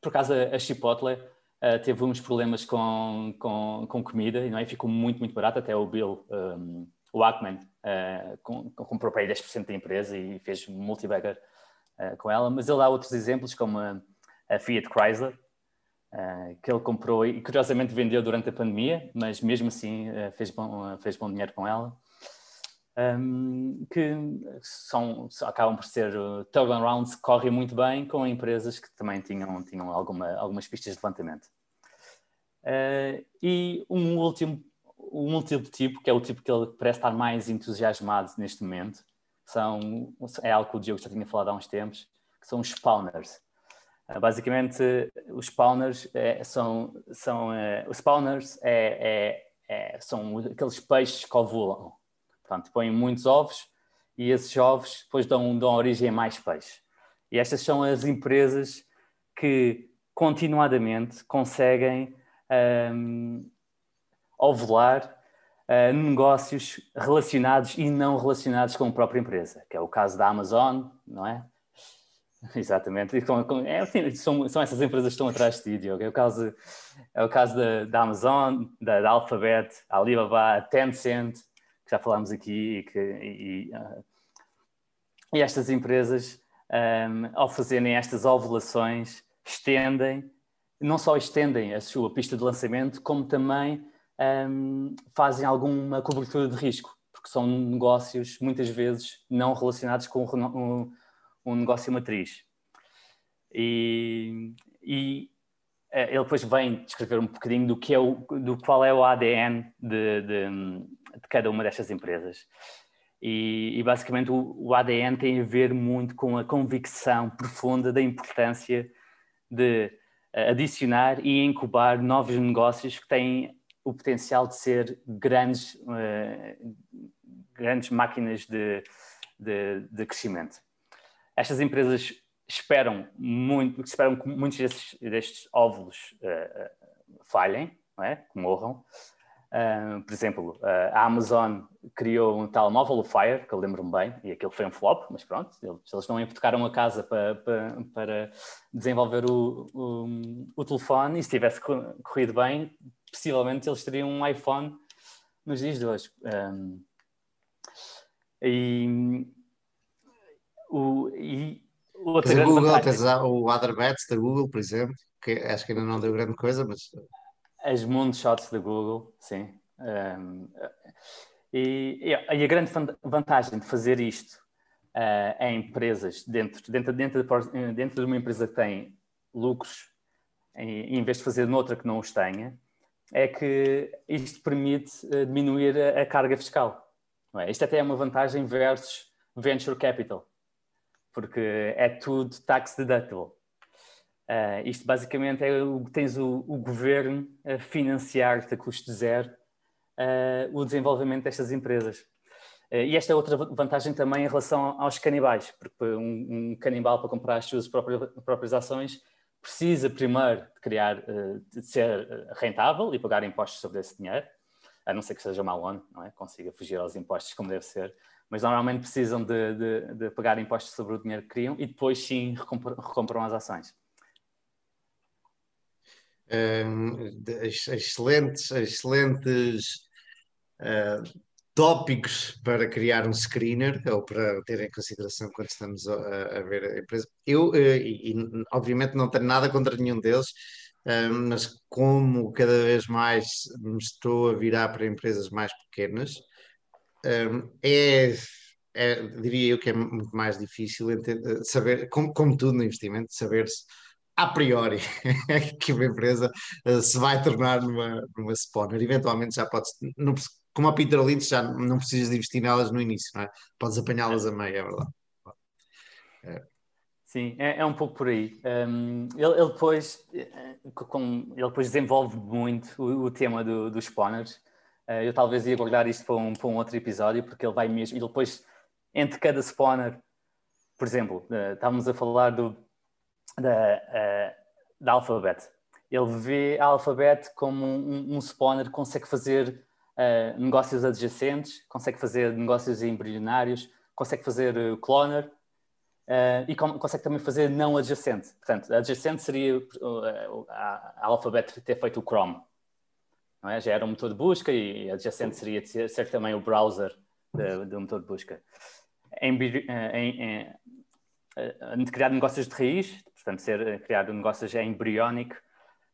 por acaso, a Chipotle uh, teve uns problemas com, com, com, comida não é? ficou muito, muito barato. Até o Bill, um, o Ackman, uh, comprou para aí 10% da empresa e fez multibagger uh, com ela. Mas ele dá outros exemplos, como a, a Fiat Chrysler, Uh, que ele comprou e curiosamente vendeu durante a pandemia, mas mesmo assim uh, fez, bom, uh, fez bom dinheiro com ela. Um, que são, acabam por ser turnarounds que correm muito bem com empresas que também tinham, tinham alguma, algumas pistas de levantamento. e um último, um último tipo, que é o tipo que ele parece estar mais entusiasmado neste momento, são, é algo que o Diogo já tinha falado há uns tempos, que são os spawners ah, basicamente, os spawners é, são, são uh, os spawners é, é, é, são aqueles peixes que ovulam. Portanto, põem muitos ovos e esses ovos depois dão, dão origem a mais peixes. E estas são as empresas que continuadamente conseguem ovular uh, negócios relacionados e não relacionados com a própria empresa, que é o caso da Amazon, não é? Exatamente, é, assim, são, são essas empresas que estão atrás de ti, Diogo. É o caso, é o caso da, da Amazon, da, da Alphabet, a Alibaba, a Tencent, que já falámos aqui, e, que, e, uh, e estas empresas, um, ao fazerem estas ovulações, estendem, não só estendem a sua pista de lançamento, como também um, fazem alguma cobertura de risco, porque são negócios muitas vezes não relacionados com o um negócio matriz. E, e eh, ele depois vem descrever um bocadinho do, que é o, do qual é o ADN de, de, de cada uma destas empresas. E, e basicamente o, o, ADN tem a ver muito com a convicção profunda da importância de eh, adicionar e incubar novos negócios que têm o potencial de ser grandes, uh, grandes máquinas de, de, de crescimento. Estas empresas esperam muito, esperam que muitos destes, destes óvulos uh, falhem, é? que morram. Uh, por exemplo, a Amazon criou um telemóvel, o Fire, que eu lembro-me bem, e aquilo foi um flop, mas pronto, eles não hipotecaram a casa para, para, para desenvolver o, o, o, telefone, e se tivesse corrido bem, possivelmente eles teriam um iPhone nos dias de hoje. Um, e o, e outra tens Google, vantagem... o Otherbets da Google, por exemplo, que acho que ainda não deu grande coisa, mas. As moonshots da Google, sim. Um, e, e, a grande vantagem de fazer isto uh, em empresas, dentro, dentro, dentro, de, dentro de uma empresa que tem lucros em, em vez de fazer noutra que não os tenha, é que isto permite uh, diminuir a, carga fiscal. É? Isto até é uma vantagem versus venture capital, porque é tudo tax deductible. Uh, isto basicamente é o tens o, o governo a financiar-te a custo zero uh, o desenvolvimento destas empresas. Uh, e esta é outra vantagem também em relação aos canibais, porque um, um canibal para comprar as suas próprias, próprias ações precisa primeiro de criar, de ser rentável e pagar impostos sobre esse dinheiro, a não ser que seja malone, não é? Consiga fugir aos impostos como deve ser, mas normalmente precisam de, de, de pagar impostos sobre o dinheiro que criam e depois sim recompram as ações excelentes, excelentes uh, tópicos para criar um screener ou para ter em consideração quando estamos a, a ver a empresa. Eu, uh, e, e, obviamente não tenho nada contra nenhum deles, um, mas como cada vez mais me estou a virar para empresas mais pequenas, um, é, é, diria eu que é muito mais difícil entender, saber, como, como tudo no investimento, saber-se a priori que uma empresa se vai tornar numa, numa spawner. Eventualmente já podes, não, como a Peter Lynch, já não precisas de investir nelas no início, não é? Podes apanhá-las a meio, é verdade. É. Sim, é, é, um pouco por aí. Um, ele, ele, depois, eh, com, ele depois desenvolve muito o, o tema do, dos spawners. Uh, eu talvez ia guardar isto para um, para um outro episódio, porque ele vai mesmo. E depois, entre cada spawner, por exemplo, uh, estávamos a falar do, da, uh, da Alphabet. Ele vê a Alphabet como um, um spawner que consegue fazer uh, negócios adjacentes, consegue fazer negócios embrionários, consegue fazer uh, cloner uh, e com, consegue também fazer não adjacente. Portanto, adjacente seria uh, a, a Alphabet ter feito o Chrome. É? Já era um motor de busca e adjacente seria ser, ser também o browser do motor de busca. Em, em, em, criar negócios de raiz, portanto, ser eh, criado negócios embriónico.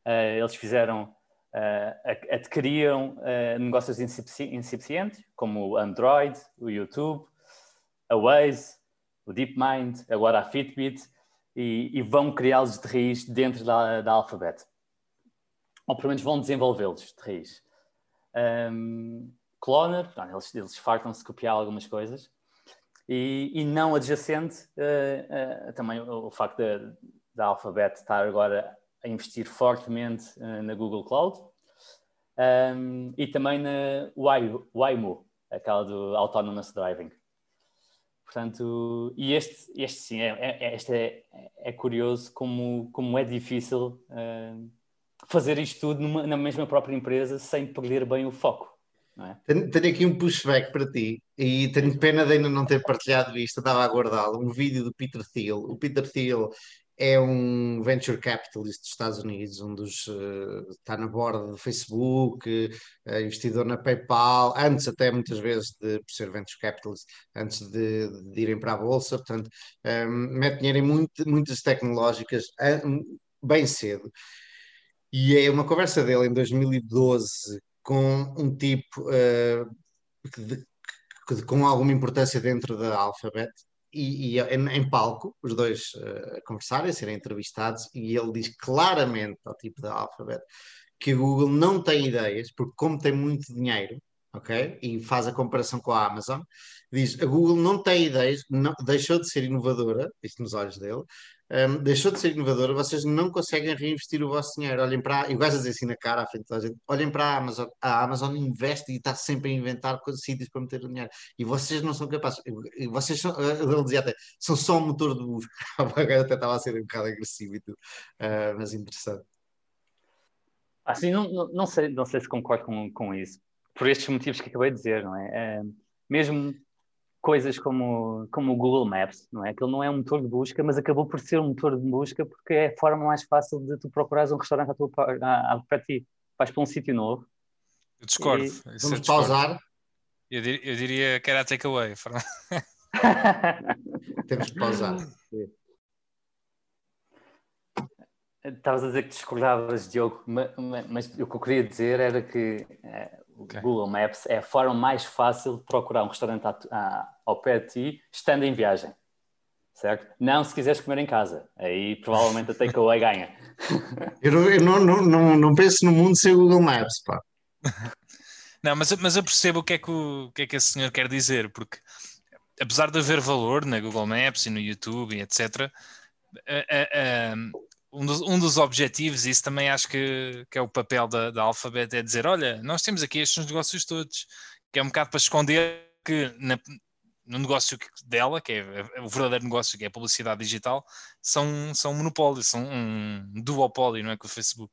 Uh, eles fizeram, uh, adquiriam uh, negócios incipientes, como o Android, o YouTube, a Waze, o DeepMind, agora a Fitbit, e, e vão criá-los de raiz dentro da, da Alphabet. Ou pelo menos vão desenvolvê-los de raiz. Um, Cloner, eles, eles fartam-se copiar algumas coisas. E, e não adjacente, uh, também o, o facto da Alphabet estar agora a investir fortemente uh, na Google Cloud um, e também na Waymo, aquela do Autonomous Driving. Portanto, e este, este sim, é, é, este é, é curioso como, como é difícil uh, fazer isto tudo numa, na mesma própria empresa sem perder bem o foco. É? Tenho, tenho, aqui um pushback para ti e tenho pena de ainda não ter partilhado isto, estava a guardá-lo, um vídeo do Peter Thiel. O Peter Thiel é um venture capitalist dos Estados Unidos, um dos uh, está na borda do Facebook, uh, investidor na PayPal, antes até muitas vezes de ser venture capitalist, antes de, de irem para a bolsa, portanto, um, ehm, mete dinheiro em muito, muitas tecnológicas bem cedo. E é uma conversa dele em 2012 com um tipo uh, de, de, com alguma importância dentro da Alphabet, e, e em, em, palco, os dois uh, a conversarem, a serem entrevistados, e ele diz claramente ao tipo da Alphabet que a Google não tem ideias, porque como tem muito dinheiro, ok? E faz a comparação com a Amazon, diz a Google não tem ideias, não, deixou de ser inovadora, isto nos olhos dele, um, deixou de ser inovadora, vocês não conseguem reinvestir o vosso dinheiro. Olhem para, e vais dizer assim na cara à frente da gente, olhem para a Amazon, a Amazon investe e está sempre a inventar sítios para meter o dinheiro. E vocês não são capazes, e vocês são, eh, ele dizia até, são só um motor de busca. Agora até estava a ser um bocado agressivo e tudo, uh, mas interessante. Assim, não, não, não, sei, não sei se concordo com, com isso, por estes motivos que acabei de dizer, não é? é mesmo coisas como, como o Google Maps, não é? Aquilo não é um motor de busca, mas acabou por ser um motor de busca porque é a forma mais fácil de tu procurares um restaurante à tua, à, para ti. Vais para um sítio novo. Eu discordo. E... Vamos pausar. Eu, dir, eu diria que era a takeaway. Temos que pausar. Estavas a dizer que discordavas, Diogo, mas, mas, o que eu queria dizer era que eh, okay. Google Maps é a forma mais fácil de procurar um restaurante a, a, ao pé de ti, estando em viagem. certo? Não se quiseres comer em casa, aí provavelmente a takeaway ganha. Eu, não, eu não, não, não, não, penso no mundo sem o Google Maps, pá. Não, mas, mas eu percebo o que, é que o, o que é que esse senhor quer dizer, porque apesar de haver valor na Google Maps e no YouTube e etc., um dos, um dos objetivos, e isso também acho que, que é o papel da, da Alphabet, é dizer: olha, nós temos aqui estes negócios todos, que é um bocado para esconder que na, no negócio dela, que é o verdadeiro negócio, que é a publicidade digital, são, são um monopólio, são um duopólio, não é? Com o Facebook.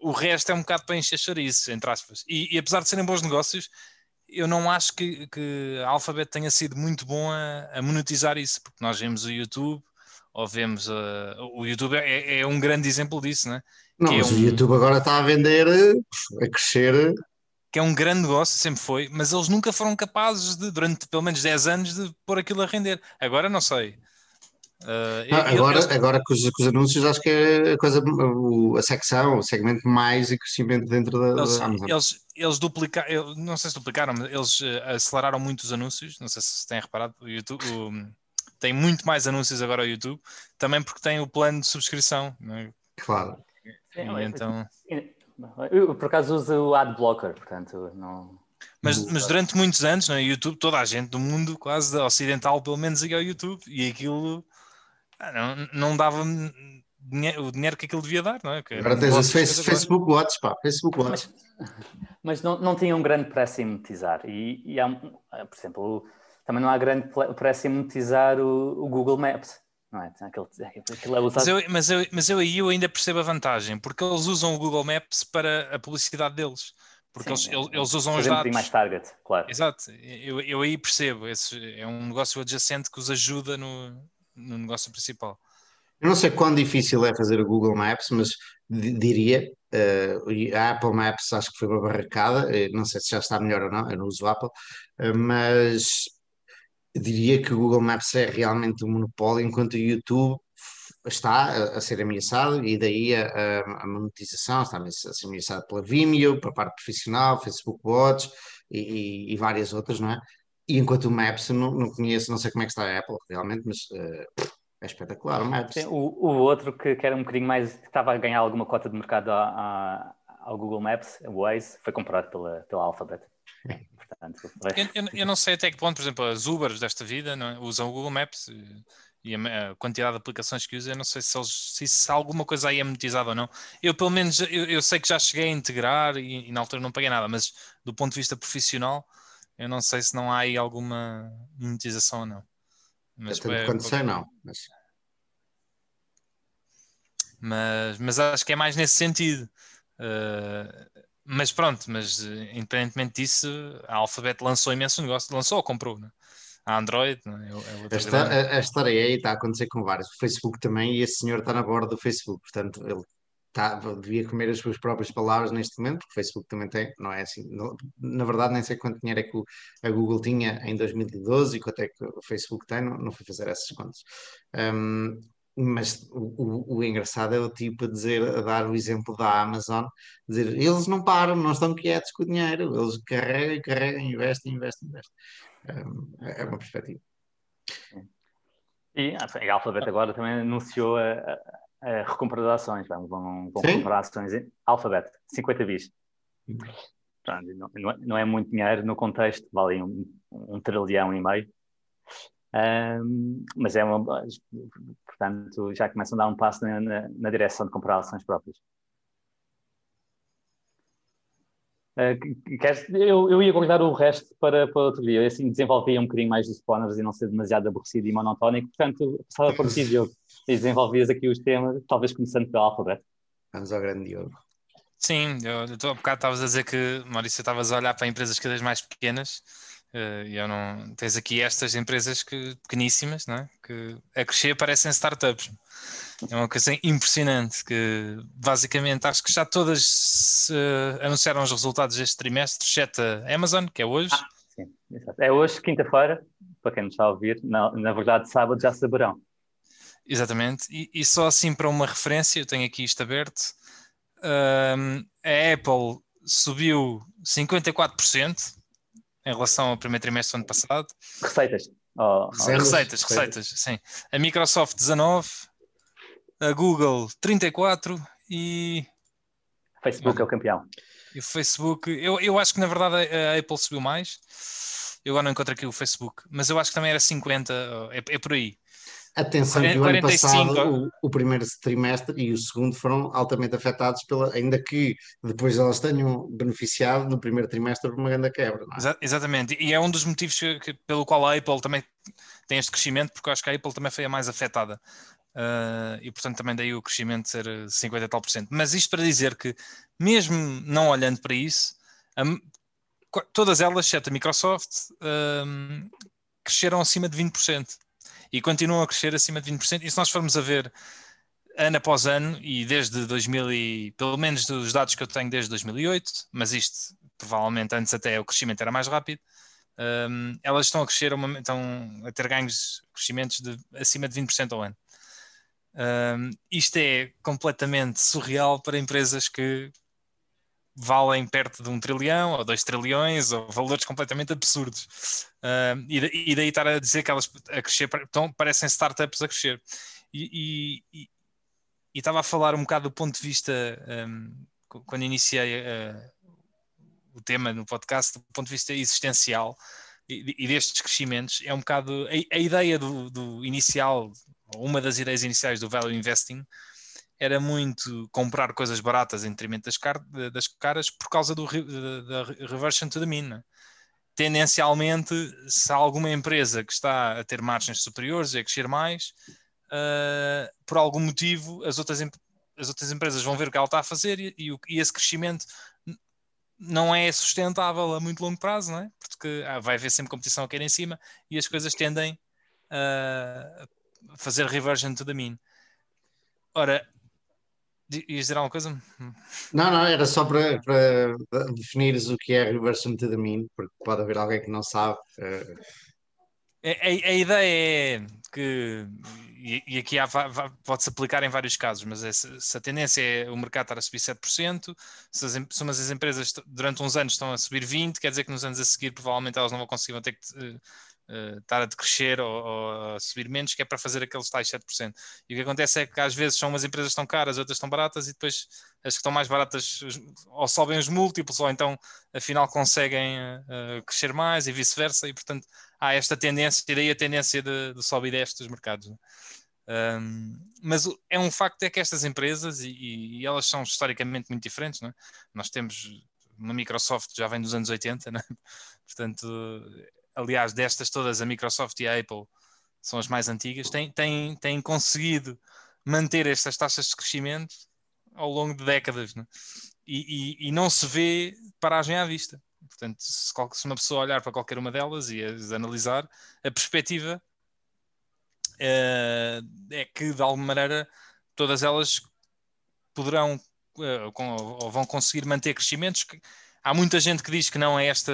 O resto é um bocado para encher chouriço, entre aspas. E, e, apesar de serem bons negócios, eu não acho que, que a Alphabet tenha sido muito bom a, a monetizar isso, porque nós vemos o YouTube, ou vemos uh, o YouTube é, é, um grande exemplo disso, né? Não, é um... o YouTube agora está a vender, a crescer que é um grande negócio, sempre foi, mas eles nunca foram capazes de, durante pelo menos 10 anos, de pôr aquilo a render. Agora não sei. Uh, ah, agora, agora com os, com os, anúncios, acho que é a coisa, a secção, o segmento mais e crescimento dentro da, eles, da Amazon. Eles, eles duplicaram, não sei se duplicaram, mas eles aceleraram muito os anúncios. Não sei se têm reparado, o YouTube o, tem muito mais anúncios agora ao YouTube, também porque tem o plano de subscrição. É? Claro. E, então. Eu, por acaso, uso o Adblocker, portanto, não. Mas, mas durante muitos anos, no é? YouTube, toda a gente do mundo, quase ocidental, pelo menos, ia ao YouTube e aquilo ah, não, não dava o dinheiro que aquilo devia dar, não é? Que agora tens o face, Facebook Watch, pá, Facebook Watch. Mas, mas não, não tinha um grande preço em monetizar. E, e há, por exemplo, também não há grande preço em monetizar o, o Google Maps. Não é? Aquilo, aquilo é usado... mas, eu, mas, eu, mas eu aí eu ainda percebo a vantagem, porque eles usam o Google Maps para a publicidade deles. Porque Sim, eles, eles, usam os dados. mais target, claro. Exato, eu, eu aí percebo. Esse é um negócio adjacente que os ajuda no, no negócio principal. Eu não sei quão difícil é fazer o Google Maps, mas diria, uh, a Apple Maps acho que foi uma barracada, eh, não sei se já está melhor ou não, eu não uso Apple, uh, mas diria que o Google Maps é realmente um monopólio, enquanto o YouTube está a, ser ameaçado e daí a, a, monetização está a ser ameaçada pela Vimeo, para a parte profissional, Facebook Watch e, e, e, várias outras, não é? E enquanto o Maps não, não conheço, não sei como é que está a Apple realmente, mas uh, é espetacular o Maps. Sim, o, o, outro que, que, era um bocadinho mais, que estava a ganhar alguma cota de mercado a, a, ao Google Maps, o Waze, foi comprado pela, pela Alphabet. Portanto, eu, eu, eu, não sei até que ponto, por exemplo, as Ubers desta vida é? usam o Google Maps e a, quantidade de aplicações que usam, eu não sei se, eles, se, se alguma coisa aí é monetizada ou não. Eu, pelo menos, eu, eu sei que já cheguei a integrar e, e, na altura não paguei nada, mas do ponto de vista profissional, eu não sei se não há aí alguma monetização ou não. Mas, é, quando sei, não. Mas... mas... Mas, acho que é mais nesse sentido. Uh, mas pronto, mas eh, independentemente disso, a Alphabet lançou imenso negócio, lançou ou comprou, né? a Android. Né? É, é esta, a, a, história aí está a acontecer com vários. O Facebook também, e esse senhor está na borda do Facebook, portanto, ele tá, devia comer as suas próprias palavras neste momento, porque o Facebook também tem, não é assim. Não, na verdade, nem sei quanto dinheiro é que a Google tinha em 2012 e quanto é que o Facebook tem, não, não fui fazer essas contas. Um, mas o, o, o, engraçado é o tipo a dizer, a dar o exemplo da Amazon, dizer, eles não param, não estão quietos com o dinheiro, eles carregam, carregam, investem, investem, investem. É, é uma perspectiva. E a Alphabet agora também anunciou a, a, a recompra de ações, vão, vão, vão comprar ações em Alphabet, 50 bis. Não, não, é muito dinheiro no contexto, vale um, um trilhão e meio. Um, mas é uma, portanto, já começam a dar um passo na, na, na direção de comprar ações próprias. Uh, queres, eu, eu ia guardar o resto para, para outro dia, eu, assim desenvolvia um bocadinho mais os spawners e não ser demasiado aborrecido e monotónico, portanto, passava por ti, Diogo, e desenvolvias aqui os temas, talvez começando pelo alfabeto. Vamos ao grande Diogo. Sim, eu, eu, há bocado estavas a dizer que, Maurício, estavas a olhar para empresas cada vez mais pequenas Uh, eu não, tens aqui estas empresas que, pequeníssimas, não é? que a crescer parecem startups. É uma coisa impressionante que basicamente acho que já todas uh, anunciaram os resultados deste trimestre, exceto a Amazon, que é hoje. Ah, sim, é hoje, quinta-feira, para quem nos está a ouvir, na, na verdade, sábado já saberão. Exatamente, e, e, só assim para uma referência, eu tenho aqui isto aberto. Uh, a Apple subiu 54%, em relação ao primeiro trimestre do ano passado. Receitas. Oh, receitas, receitas, sim. A Microsoft 19, a Google 34 e. Facebook é o campeão. E o Facebook, eu, eu acho que na verdade a Apple subiu mais. Eu agora não encontro aqui o Facebook, mas eu acho que também era 50, é, é por aí. Atenção que o ano passado, o, o, primeiro trimestre e o segundo foram altamente afetados, pela, ainda que depois elas tenham beneficiado no primeiro trimestre por uma grande quebra. É? exatamente, e é um dos motivos que, que, pelo qual a Apple também tem este crescimento, porque eu acho que a Apple também foi a mais afetada. Uh, e portanto também daí o crescimento ser 50 e tal por cento. Mas isto para dizer que, mesmo não olhando para isso, a, todas elas, exceto a Microsoft, uh, cresceram acima de 20% e continuam a crescer acima de 20%. E se nós formos a ver ano após ano, e desde 2000, e, pelo menos dos dados que eu tenho desde 2008, mas isto provavelmente antes até o crescimento era mais rápido, um, elas estão a crescer, uma, estão a ter ganhos, crescimentos de acima de 20% ao ano. Um, isto é completamente surreal para empresas que valem perto de um trilhão ou dois trilhões ou valores completamente absurdos. Uh, e, e, daí estar a dizer que elas a crescer, então, parecem startups a crescer. E, e, e, estava a falar um bocado do ponto de vista, um, quando iniciei uh, o tema no podcast, do ponto de vista existencial e, destes crescimentos, é um bocado a, a ideia do, do inicial, uma das ideias iniciais do value investing era muito comprar coisas baratas em detrimento das, car das caras por causa do da reversion to the mean. Né? Tendencialmente, se há alguma empresa que está a ter margens superiores e a crescer mais, uh, por algum motivo as outras, as outras empresas vão ver o que ela está a fazer e, e, e esse crescimento não é sustentável a muito longo prazo, não é? Porque ah, vai haver sempre competição a cair em cima e as coisas tendem a fazer reversion to the mean. Ora, Ias dizer alguma coisa? Não, não, era só para, para definires o que é the mean, porque pode haver alguém que não sabe. Uh... A, a, a, ideia é que, e, e aqui pode-se aplicar em vários casos, mas é, se, se, a tendência é o mercado estar a subir 7%, se, as, se umas as empresas durante uns anos estão a subir 20%, quer dizer que nos anos a seguir provavelmente elas não vão conseguir, vão ter que uh, estar a decrescer ou, ou, a subir menos, que é para fazer aqueles tais 7%. E o que acontece é que às vezes são umas empresas tão caras, outras tão baratas, e depois as que estão mais baratas ou sobem os múltiplos, ou então afinal conseguem uh, crescer mais e vice-versa, e portanto há esta tendência, e daí a tendência de, de sobe e desce dos mercados. Um, mas é um facto é que estas empresas, e, e, elas são historicamente muito diferentes, é? nós temos uma Microsoft já vem dos anos 80, é? portanto aliás, destas todas, a Microsoft e a Apple são as mais antigas, têm, têm, têm conseguido manter estas taxas de crescimento ao longo de décadas né? e, e, e, não se vê paragem à vista. Portanto, se, se, uma pessoa olhar para qualquer uma delas e as analisar, a perspectiva é, é que, de alguma maneira, todas elas poderão uh, com, ou vão conseguir manter crescimentos que, há muita gente que diz que não é esta,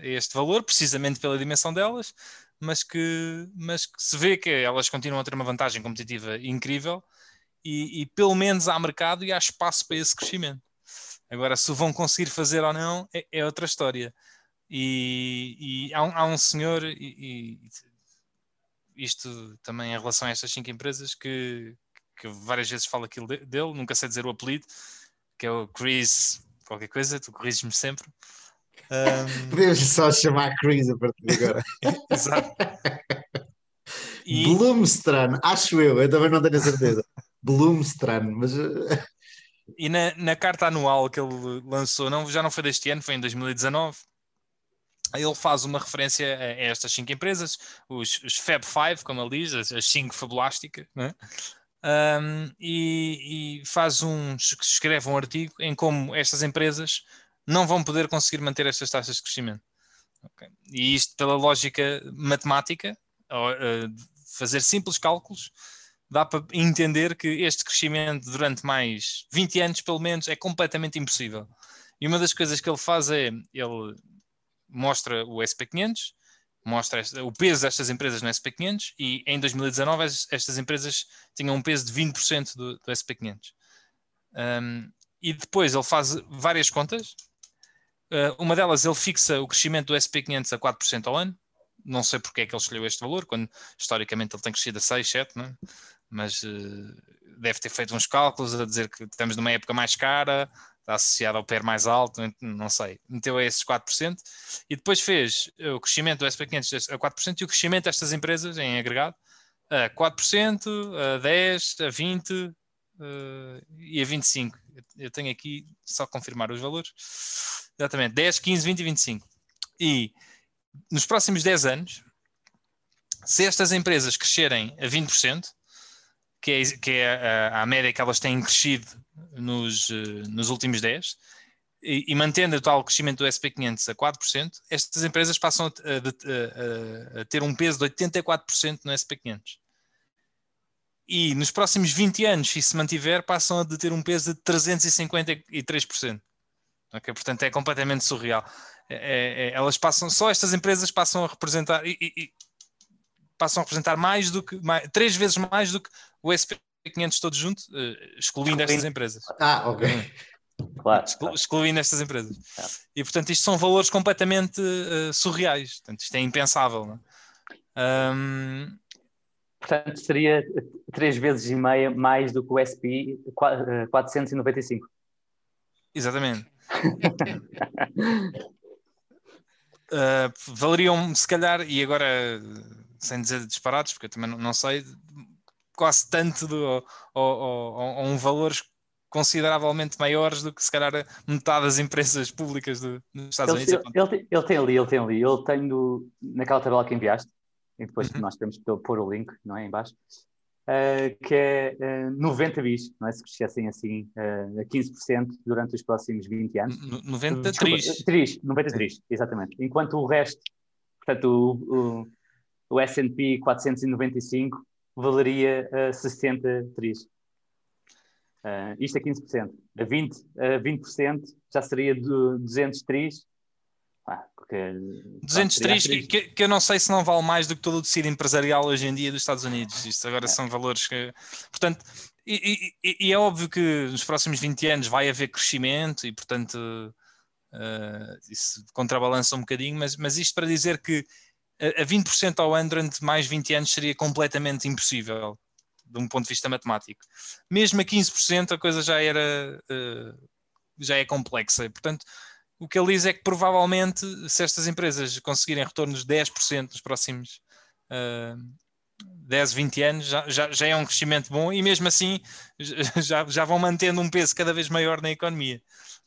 este valor, precisamente pela dimensão delas, mas que, mas que se vê que elas continuam a ter uma vantagem competitiva incrível e, e pelo menos há mercado e há espaço para esse crescimento. Agora, se vão conseguir fazer ou não, é, é outra história. E, e há, um, há, um, senhor, e, e, isto também em relação a estas cinco empresas, que, que várias vezes falo aquilo dele, nunca sei dizer o apelido, que é o Chris qualquer coisa, tu corriges-me sempre. Um... Podemos só chamar Chris a partir de agora. Exato. E... Bloomstran, acho eu, eu também não tenho a certeza. Bloomstran, mas. e na, na carta anual que ele lançou, não, já não foi deste ano, foi em 2019 ele faz uma referência a, estas cinco empresas, os, os Fab Five, como ele diz, as, as cinco fabulásticas, né? Um, e, e, faz um, escreve um artigo em como estas empresas não vão poder conseguir manter estas taxas de crescimento. Okay. E isto pela lógica matemática, ou, uh, fazer simples cálculos, dá para entender que este crescimento durante mais 20 anos, pelo menos, é completamente impossível. E uma das coisas que ele faz é, ele mostra o SP500, mostra o peso destas empresas no SP500 e em 2019 estas empresas tinham um peso de 20% do, do SP500. Um, e depois ele faz várias contas. Uh, uma delas ele fixa o crescimento do SP500 a 4% ao ano não sei porque é que ele escolheu este valor, quando historicamente ele tem crescido a 6, 7, não é? mas uh, deve ter feito uns cálculos a dizer que estamos numa época mais cara, associado ao PER mais alto, não sei, meteu a esses 4% e depois fez o crescimento do SP500 a 4% e o crescimento destas empresas em agregado a 4%, a 10%, a 20% uh, e a 25%. Eu tenho aqui só confirmar os valores. Exatamente, 10, 15, 20 e 25. E nos próximos 10 anos, se estas empresas crescerem a 20%, que é, que é a, a média que elas têm crescido nos, eh, nos últimos 10, e, e, mantendo o tal crescimento do SP500 a 4%, estas empresas passam a, a, a ter um peso de 84% no SP500. E nos próximos 20 anos, se se mantiver, passam a ter um peso de 353%. Okay? Portanto, é completamente surreal. É, é, é, elas passam, só estas empresas passam a representar e, e, passam a representar mais do que mais, três vezes mais do que o SP500 todo junto, uh, excluindo estas empresas. Ah, ok. Claro, Exclu excluindo estas empresas. E portanto, isto são valores completamente uh, surreais. Portanto, isto é impensável. Um... Portanto, seria três vezes e meia mais do que o SP 495. Exatamente. uh, valeriam, se calhar, e agora sem dizer disparados, porque eu também não, não sei, quase tanto do, ou, ou, ou, um valores consideravelmente maiores do que se calhar metade das empresas públicas do, dos Estados ele, Unidos. Ele, ele, ele, tem ali, ele tem ali, ele tem do, naquela tabela que enviaste, e depois uhum. nós temos que pôr o link, não é, em baixo, uh, que é uh, 90 bis, não é, se crescessem assim uh, a 15% durante os próximos 20 anos. 93. 3, 93, exatamente. Enquanto o resto, portanto, o, o, o S&P 495 valeria uh, 63. Uh, isto é 15%. A 20%, a 20% já seria de 203. Ah, porque, 203, que, que, eu não sei se não vale mais do que todo o tecido empresarial hoje em dia dos Estados Unidos. Isto agora é. são valores que. Portanto, e, e, e, é óbvio que nos próximos 20 anos vai haver crescimento e, portanto, uh, isso contrabalança um bocadinho, mas, mas isto para dizer que a 20% ao ano durante mais 20 anos seria completamente impossível, de um ponto de vista matemático. Mesmo a 15% a coisa já era uh, já é complexa. Portanto, o que ele diz é que provavelmente, se estas empresas conseguirem retornos de 10% nos próximos uh, 10, 20 anos, já, já, já, é um crescimento bom e mesmo assim já, já vão mantendo um peso cada vez maior na economia.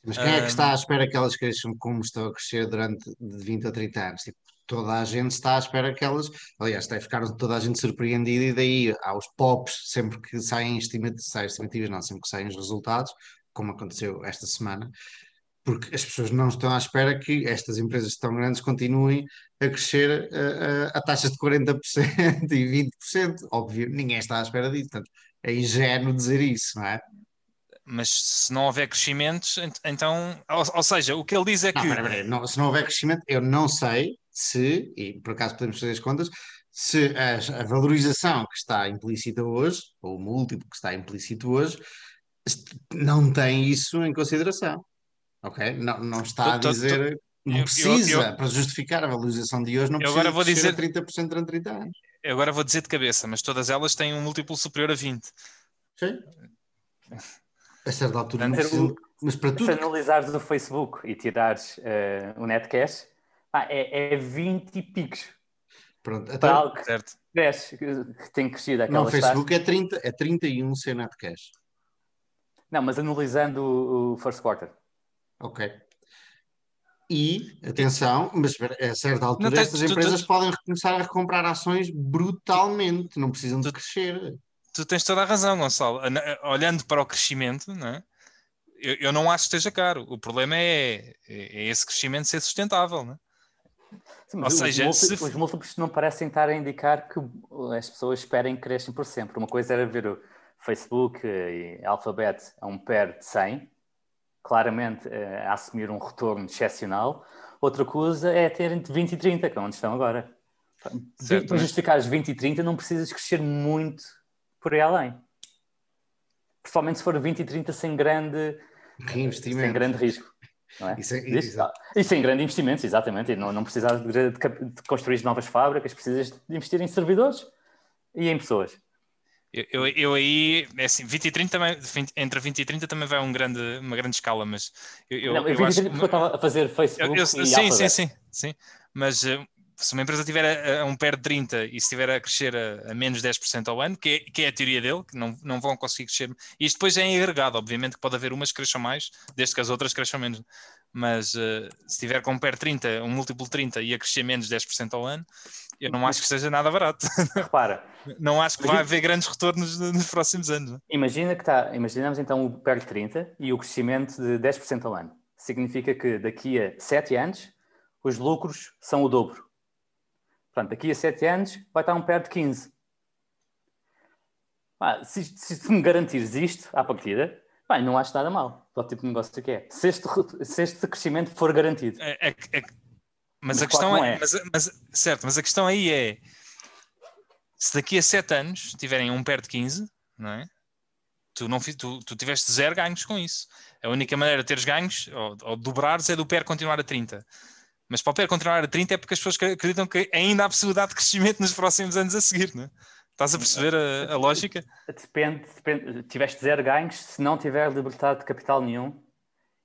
Mas quem é que está à espera que elas cresçam como estão a crescer durante de 20 a 30 anos? Tipo, toda a gente está à espera que elas, aliás, até ficaram toda a gente surpreendida e daí aos pops, sempre que saem estimativas, saem estimativas, não, sempre que saem os resultados, como aconteceu esta semana, porque as pessoas não estão à espera que estas empresas tão grandes continuem a crescer a, a, a taxas de 40% e 20%, óbvio, ninguém está à espera disso, portanto, é ingênuo dizer isso, não é? mas se não houver crescimentos, então, ou, ou seja, o que ele diz é que. Não, pera, pera, não, se não houver crescimento, eu não sei se, e por acaso podemos fazer as contas, se a, a valorização que está implícita hoje, ou o múltiplo que está implícito hoje, não tem isso em consideração. Ok? Não, não está a dizer. Não precisa, eu, eu, para justificar a valorização de hoje, não precisa agora vou dizer 30% durante 30 anos. Eu agora vou dizer de cabeça, mas todas elas têm um múltiplo superior a 20. Sim. A certa altura, não precisa, mas para tudo. Se analisares o Facebook e tirares uh, o net cash, ah, é, é 20 e picos. Pronto, até algo que, certo. Cresce, que tem crescido aquela Não, o Facebook é, 30, é 31 sem net cash. Não, mas analisando o, o first quarter. Ok. E, atenção, mas a certa altura tens, estas empresas tu, tu, podem começar a comprar ações brutalmente, não precisam de crescer. Tu tens toda a razão, Gonçalo. Olhando para o crescimento, não é? eu, eu não acho que esteja caro. O problema é, é, é esse crescimento ser sustentável, não é? Sim, Ou seja, os múltiplos, se... os múltiplos não parecem estar a indicar que as pessoas esperem que cresçam por sempre. Uma coisa era ver o Facebook e Alphabet a um PER de 100, claramente eh, a assumir um retorno excepcional. Outra coisa é ter entre 20 e 30, que é onde estão agora. Certo, para justificar os 20 e 30 não precisas crescer muito por aí além. Principalmente se for 20 e 30 sem grande, sem grande risco. Não é? Isso, é, isso, e sem grandes investimentos, exatamente. E não, não precisas de, de, de, construir novas fábricas, precisas de investir em servidores e em pessoas. Eu, eu, eu aí, é assim, 20 e 30 também, entre 20 e 30 também vai um grande, uma grande escala, mas eu, eu, não, eu 20 e 30 porque eu estava a fazer Facebook. Eu, sim, sim, sim, sim, mas uh, se uma empresa tiver a, a, um PER de 30 e se estiver a crescer a, a, menos 10% ao ano, que é, que é a teoria dele, que não, não vão conseguir crescer, e isto depois é em agregado, obviamente que pode haver umas que cresçam mais, desde que as outras cresçam menos, mas uh, se tiver com um PER 30, um múltiplo 30 e a crescer menos 10% ao ano, eu não acho que seja nada barato. Repara. não acho que vai haver grandes retornos nos próximos anos. É? Imagina que está, imaginamos então o PER 30 e o crescimento de 10% ao ano. Significa que daqui a 7 anos os lucros são o dobro Portanto, daqui a 7 anos vai estar um PER de 15. Ah, se, se, me garantires isto à partida, bem, não acho nada mal para o tipo de negócio que é. Se este, se este crescimento for garantido. É, é, é, mas, mas, a questão é, é. Mas, mas, certo, mas a questão aí é se daqui a 7 anos tiverem um PER de 15, não é? Tu, não, tu, tu tiveste zero ganhos com isso. A única maneira de teres ganhos ou, ou dobrares é do PER continuar a 30. Mas para o PER continuar a 30 é porque as pessoas acreditam que ainda há possibilidade de crescimento nos próximos anos a seguir, não é? Estás a perceber a, a lógica? Depende, depende, tiveste zero ganhos se não tiver libertado de capital nenhum.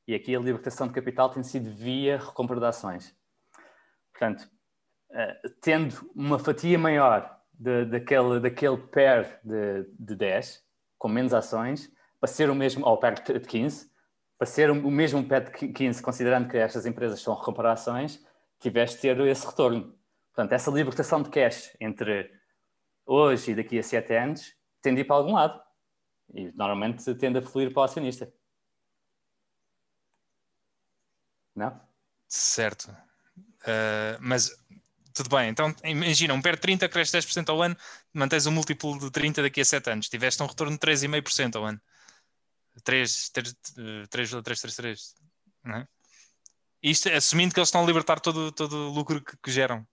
E aqui a libertação de capital tem sido via recompra de ações. Portanto, uh, tendo uma fatia maior de, daquele, daquele PER de, de 10, com menos ações, para ser o mesmo, ou PER de 15, para ser o mesmo PET 15, considerando que estas empresas são recuperações, tiveste ter esse retorno. Portanto, essa libertação de cash entre hoje e daqui a sete anos tende a ir para algum lado. E normalmente tende a fluir para o acionista. Não? Certo. Uh, mas tudo bem, então imagina, um PER 30 cresce 10% ao ano, mantens um múltiplo de 30 daqui a 7 anos, tiveste um retorno de 3,5% ao ano. 3,333. Não é? Isto assumindo que eles estão a libertar todo, todo o lucro que, que geram.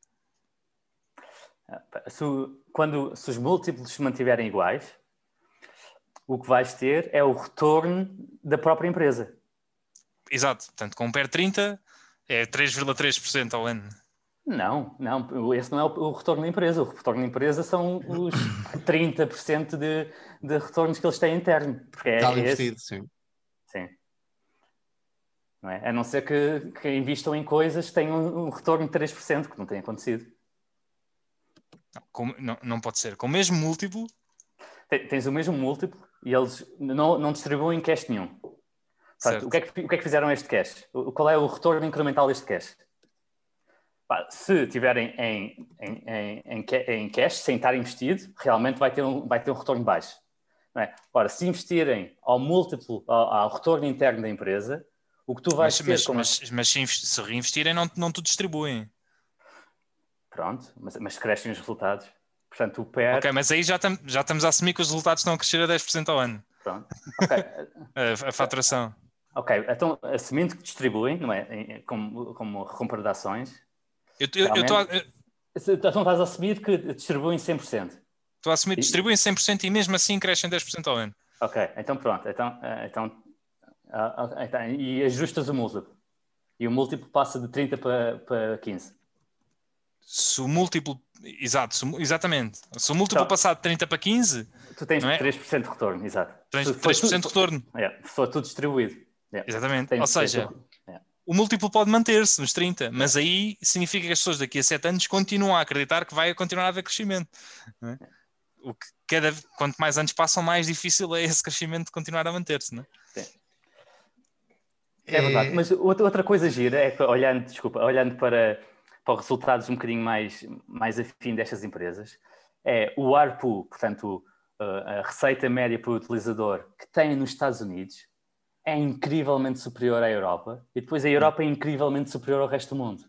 Se, quando, se os múltiplos se mantiverem iguais, o que vais ter é o retorno da própria empresa. Exato. Portanto, com um PER 30 é 3,3% ao ano. Não, não, esse não é o retorno da empresa. O retorno da empresa são os 30% de, de retornos que eles têm interno. Porque é Está investido, esse... sim. Sim. Não é? A não ser que, que investam em coisas que tenham um retorno de 3%, que não tem acontecido. Não, não, não pode ser. Com o mesmo múltiplo? Tens o mesmo múltiplo e eles não, não distribuem cash nenhum. Portanto, o, que é que, o que é que fizeram este cash? Qual é o retorno incremental deste cash? Se tiverem em, em, em, em, cash, sem estar investido, realmente vai ter um, vai ter um retorno baixo. Não é? Ora, se investirem ao múltiplo, ao, ao retorno interno da empresa, o que tu vais mas, ter... Mas, como... mas, mas se, se reinvestirem, não, não te distribuem. Pronto, mas, mas crescem os resultados. Portanto, o PER... Ok, mas aí já, tam, já estamos a assumir que os resultados estão a crescer a 10% ao ano. Pronto. Okay. a, a faturação. Ok, então assumindo que distribuem, não é? Como, como recompra de ações, eu estou a... Então estás a assumir que distribuem 100%. Estou a assumir que distribuem 100% e mesmo assim crescem 10% ao ano. Ok, então pronto. Então, eh, então, ah, ah, então, e ajustas o múltiplo. E o múltiplo passa de 30 para, para 15. Se o múltiplo. Exato, se, exatamente. Se o múltiplo então, passar de 30 para 15. Tu tens é? 3% de retorno, exato. Tens 3% de retorno. É, for tudo distribuído. É. Exatamente. Ou seja, o múltiplo pode manter-se nos 30, mas aí significa que as pessoas daqui a 7 anos continuam a acreditar que vai continuar a haver crescimento. É? O que cada, quanto mais anos passam, mais difícil é esse crescimento continuar a manter-se. Não é? é verdade, mas outra coisa gira é que, olhando, desculpa, olhando para, para os resultados um bocadinho mais, mais afim destas empresas, é o ARPU, portanto, a receita média por utilizador que tem nos Estados Unidos, é incrivelmente superior à Europa e depois a Europa é incrivelmente superior ao resto do mundo.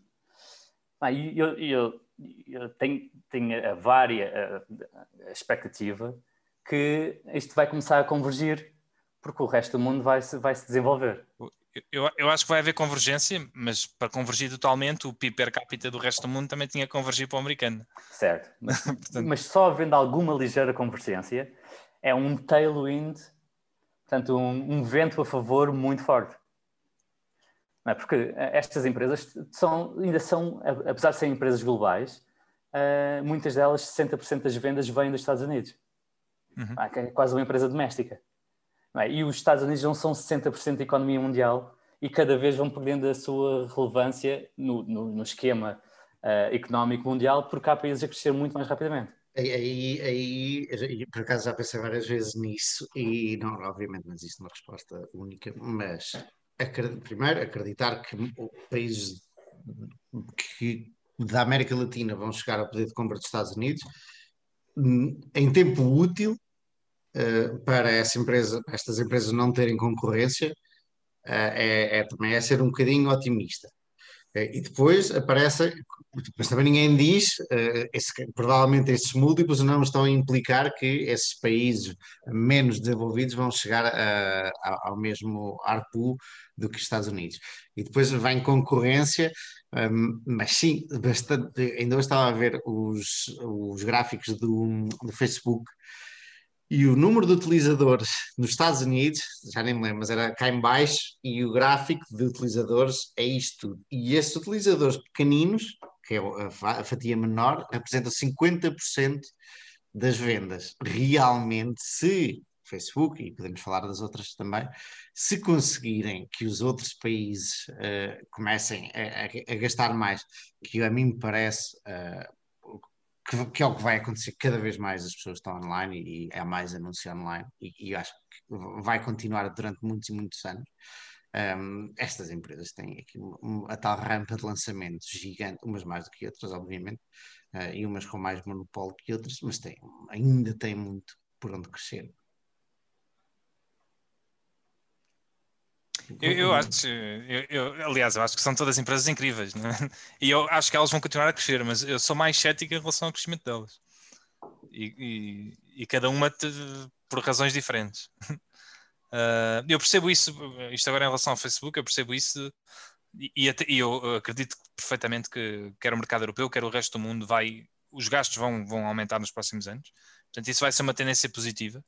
Ah, eu, eu, eu tenho, tenho a vária a, a expectativa que isto vai começar a convergir porque o resto do mundo vai se, vai se desenvolver. Eu, eu acho que vai haver convergência, mas para convergir totalmente, o PIB per capita do resto do mundo também tinha que convergir para o americano. Certo, mas, Portanto... mas só havendo alguma ligeira convergência, é um tailwind Portanto, um, um vento a favor muito forte. É? Porque estas empresas são, ainda são, apesar de serem empresas globais, uh, muitas delas, 60% das vendas vêm dos Estados Unidos. Uhum. É quase uma empresa doméstica. É? E os Estados Unidos não são 60% da economia mundial e cada vez vão perdendo a sua relevância no, no, no esquema uh, económico mundial, porque há países a crescer muito mais rapidamente. Aí, aí, por acaso já pensei várias vezes nisso e não, obviamente não existe uma resposta única, mas primeiro acreditar que países que da América Latina vão chegar ao poder de compra dos Estados Unidos em tempo útil uh, para essa empresa, estas empresas não terem concorrência uh, é, é, também é ser um bocadinho otimista. Uh, e depois aparece, mas também ninguém diz, esse, provavelmente esses múltiplos não estão a implicar que esses países menos desenvolvidos vão chegar a, a, ao mesmo ARPU do que os Estados Unidos. E depois vem concorrência um, mas sim, bastante. Ainda hoje estava a ver os, os gráficos do, do Facebook e o número de utilizadores nos Estados Unidos, já nem me lembro, mas era cá em baixo, e o gráfico de utilizadores é isto. E esses utilizadores pequeninos, que é a fatia menor, apresentam 50% das vendas. Realmente, se Facebook, e podemos falar das outras também, se conseguirem que os outros países uh, comecem a, a, a, gastar mais, que a mim me parece uh, que, que, é o que vai acontecer cada vez mais, as pessoas estão online e, e há mais anúncio online, e, e acho que vai continuar durante muitos e muitos anos. Um, estas empresas têm aqui a tal rampa de lançamento gigante, umas mais do que outras, obviamente, uh, e umas com mais monopólio que outras, mas têm, ainda têm muito por onde crescer. Eu, eu acho, eu, eu, aliás, eu acho que são todas empresas incríveis, né? e eu acho que elas vão continuar a crescer, mas eu sou mais cético em relação ao crescimento delas. E, e, e cada uma te, por razões diferentes. Uh, eu percebo isso, isto agora em relação ao Facebook, eu percebo isso e, e, eu acredito perfeitamente que quer o mercado europeu, quer o resto do mundo, vai, os gastos vão, vão aumentar nos próximos anos. Portanto, isso vai ser uma tendência positiva,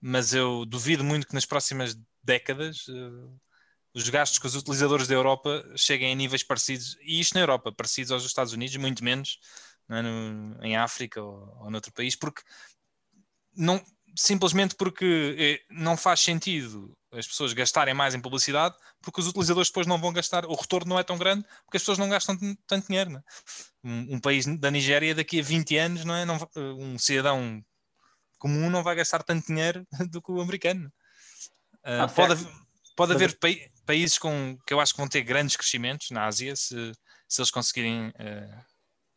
mas eu duvido muito que nas próximas décadas uh, os gastos que os utilizadores da Europa cheguem a níveis parecidos, e isto na Europa, parecidos aos dos Estados Unidos, muito menos é? no, em África ou, ou noutro país, porque não, simplesmente porque eh, não faz sentido as pessoas gastarem mais em publicidade, porque os utilizadores depois não vão gastar, o retorno não é tão grande, porque as pessoas não gastam tanto dinheiro. É? Um, um, país da Nigéria daqui a 20 anos, não é? Não, um cidadão comum não vai gastar tanto dinheiro do que o americano. Uh, pode, pode haver países com, que eu acho que vão ter grandes crescimentos na Ásia, se, se eles conseguirem, uh,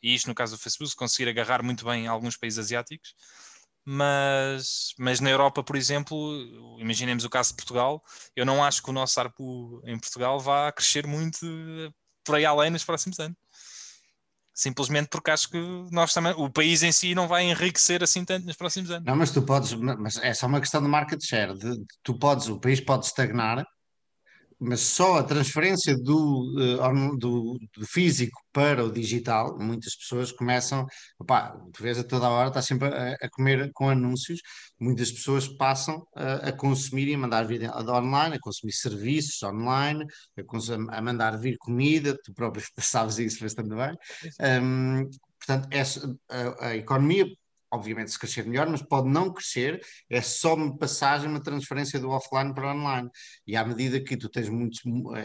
e isto no caso do Facebook, se conseguir agarrar muito bem alguns países asiáticos, mas, mas na Europa, por exemplo, imaginemos o caso de Portugal, eu não acho que o nosso ARPU em Portugal vá crescer muito por aí além nos próximos anos. Simplesmente porque acho que nós também, o país em si não vai enriquecer assim tanto nos próximos anos. Não, mas tu podes, mas é só uma questão de market share. De, tu podes, o país pode estagnar mas só a transferência do, uh, do, do, físico para o digital, muitas pessoas começam, opá, tu vês a toda a hora, está sempre a, a comer com anúncios, muitas pessoas passam a, a consumir e a mandar vir online, a consumir serviços online, a, a mandar vir comida, tu próprio sabes isso bastante bem. Um, portanto, essa, a economia obviamente se crescer melhor, mas pode não crescer, é só uma passagem, uma transferência do offline para online. E à medida que tu tens muitos,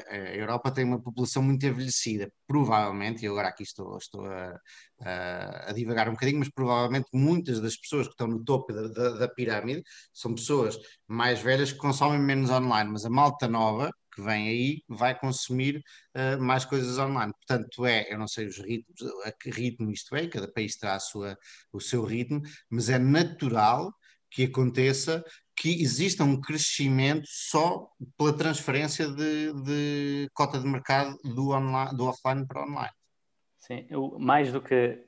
a Europa tem uma população muito envelhecida, provavelmente, e agora aqui estou, estou a, a, a divagar um bocadinho, mas provavelmente muitas das pessoas que estão no topo da, da, da pirâmide são pessoas mais velhas que consomem menos online, mas a malta nova, que vem aí vai consumir uh, mais coisas online. Portanto, é, eu não sei os ritmos, a que ritmo isto é, cada país terá sua, o seu ritmo, mas é natural que aconteça que exista um crescimento só pela transferência de, de cota de mercado do, online, do offline para online. Sim, eu, mais do que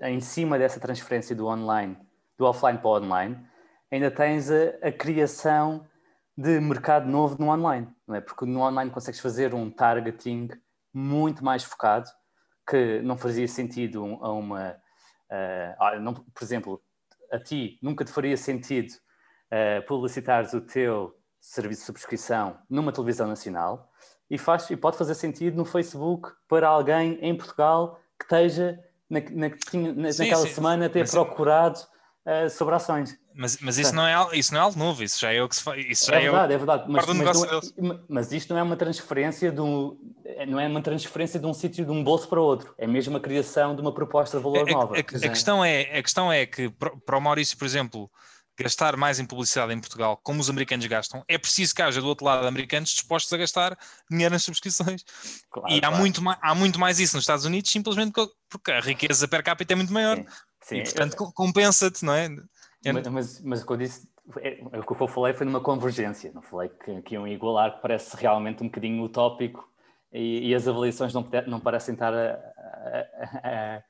em cima dessa transferência do online, do offline para o online, ainda tens a, a criação de mercado novo no online, não é? Porque no online consegues fazer um targeting muito mais focado, que não fazia sentido a uma. Uh, não, por exemplo, a ti nunca te faria sentido uh, publicitares o teu serviço de subscrição numa televisão nacional, e, faz, e pode fazer sentido no Facebook para alguém em Portugal que esteja na, na, na, sim, naquela sim. semana ter mas, procurado uh, sobre ações. Mas, mas isso, não é, isso não é algo novo, isso já é o que se faz. Isso é, é verdade, é, o, é verdade. Mas, mas, não, é, mas, isto não é uma transferência de um, não é uma transferência de um sítio de um bolso para outro, é mesmo a criação de uma proposta de valor a, nova. A, a, a questão é, a questão é que para o Maurício, por exemplo, gastar mais em publicidade em Portugal, como os americanos gastam, é preciso que haja do outro lado americanos dispostos a gastar dinheiro nas subscrições. Claro, e há, claro. muito mais, há muito mais isso nos Estados Unidos, simplesmente porque a riqueza per capita é muito maior. Sim, sim. E, portanto, compensa-te, não é? Mas, mas, mas o que eu disse, é, o que eu falei foi numa convergência, não falei que, que iam igualar, que parece realmente um bocadinho utópico e, e as avaliações não, não parecem estar a, a, a,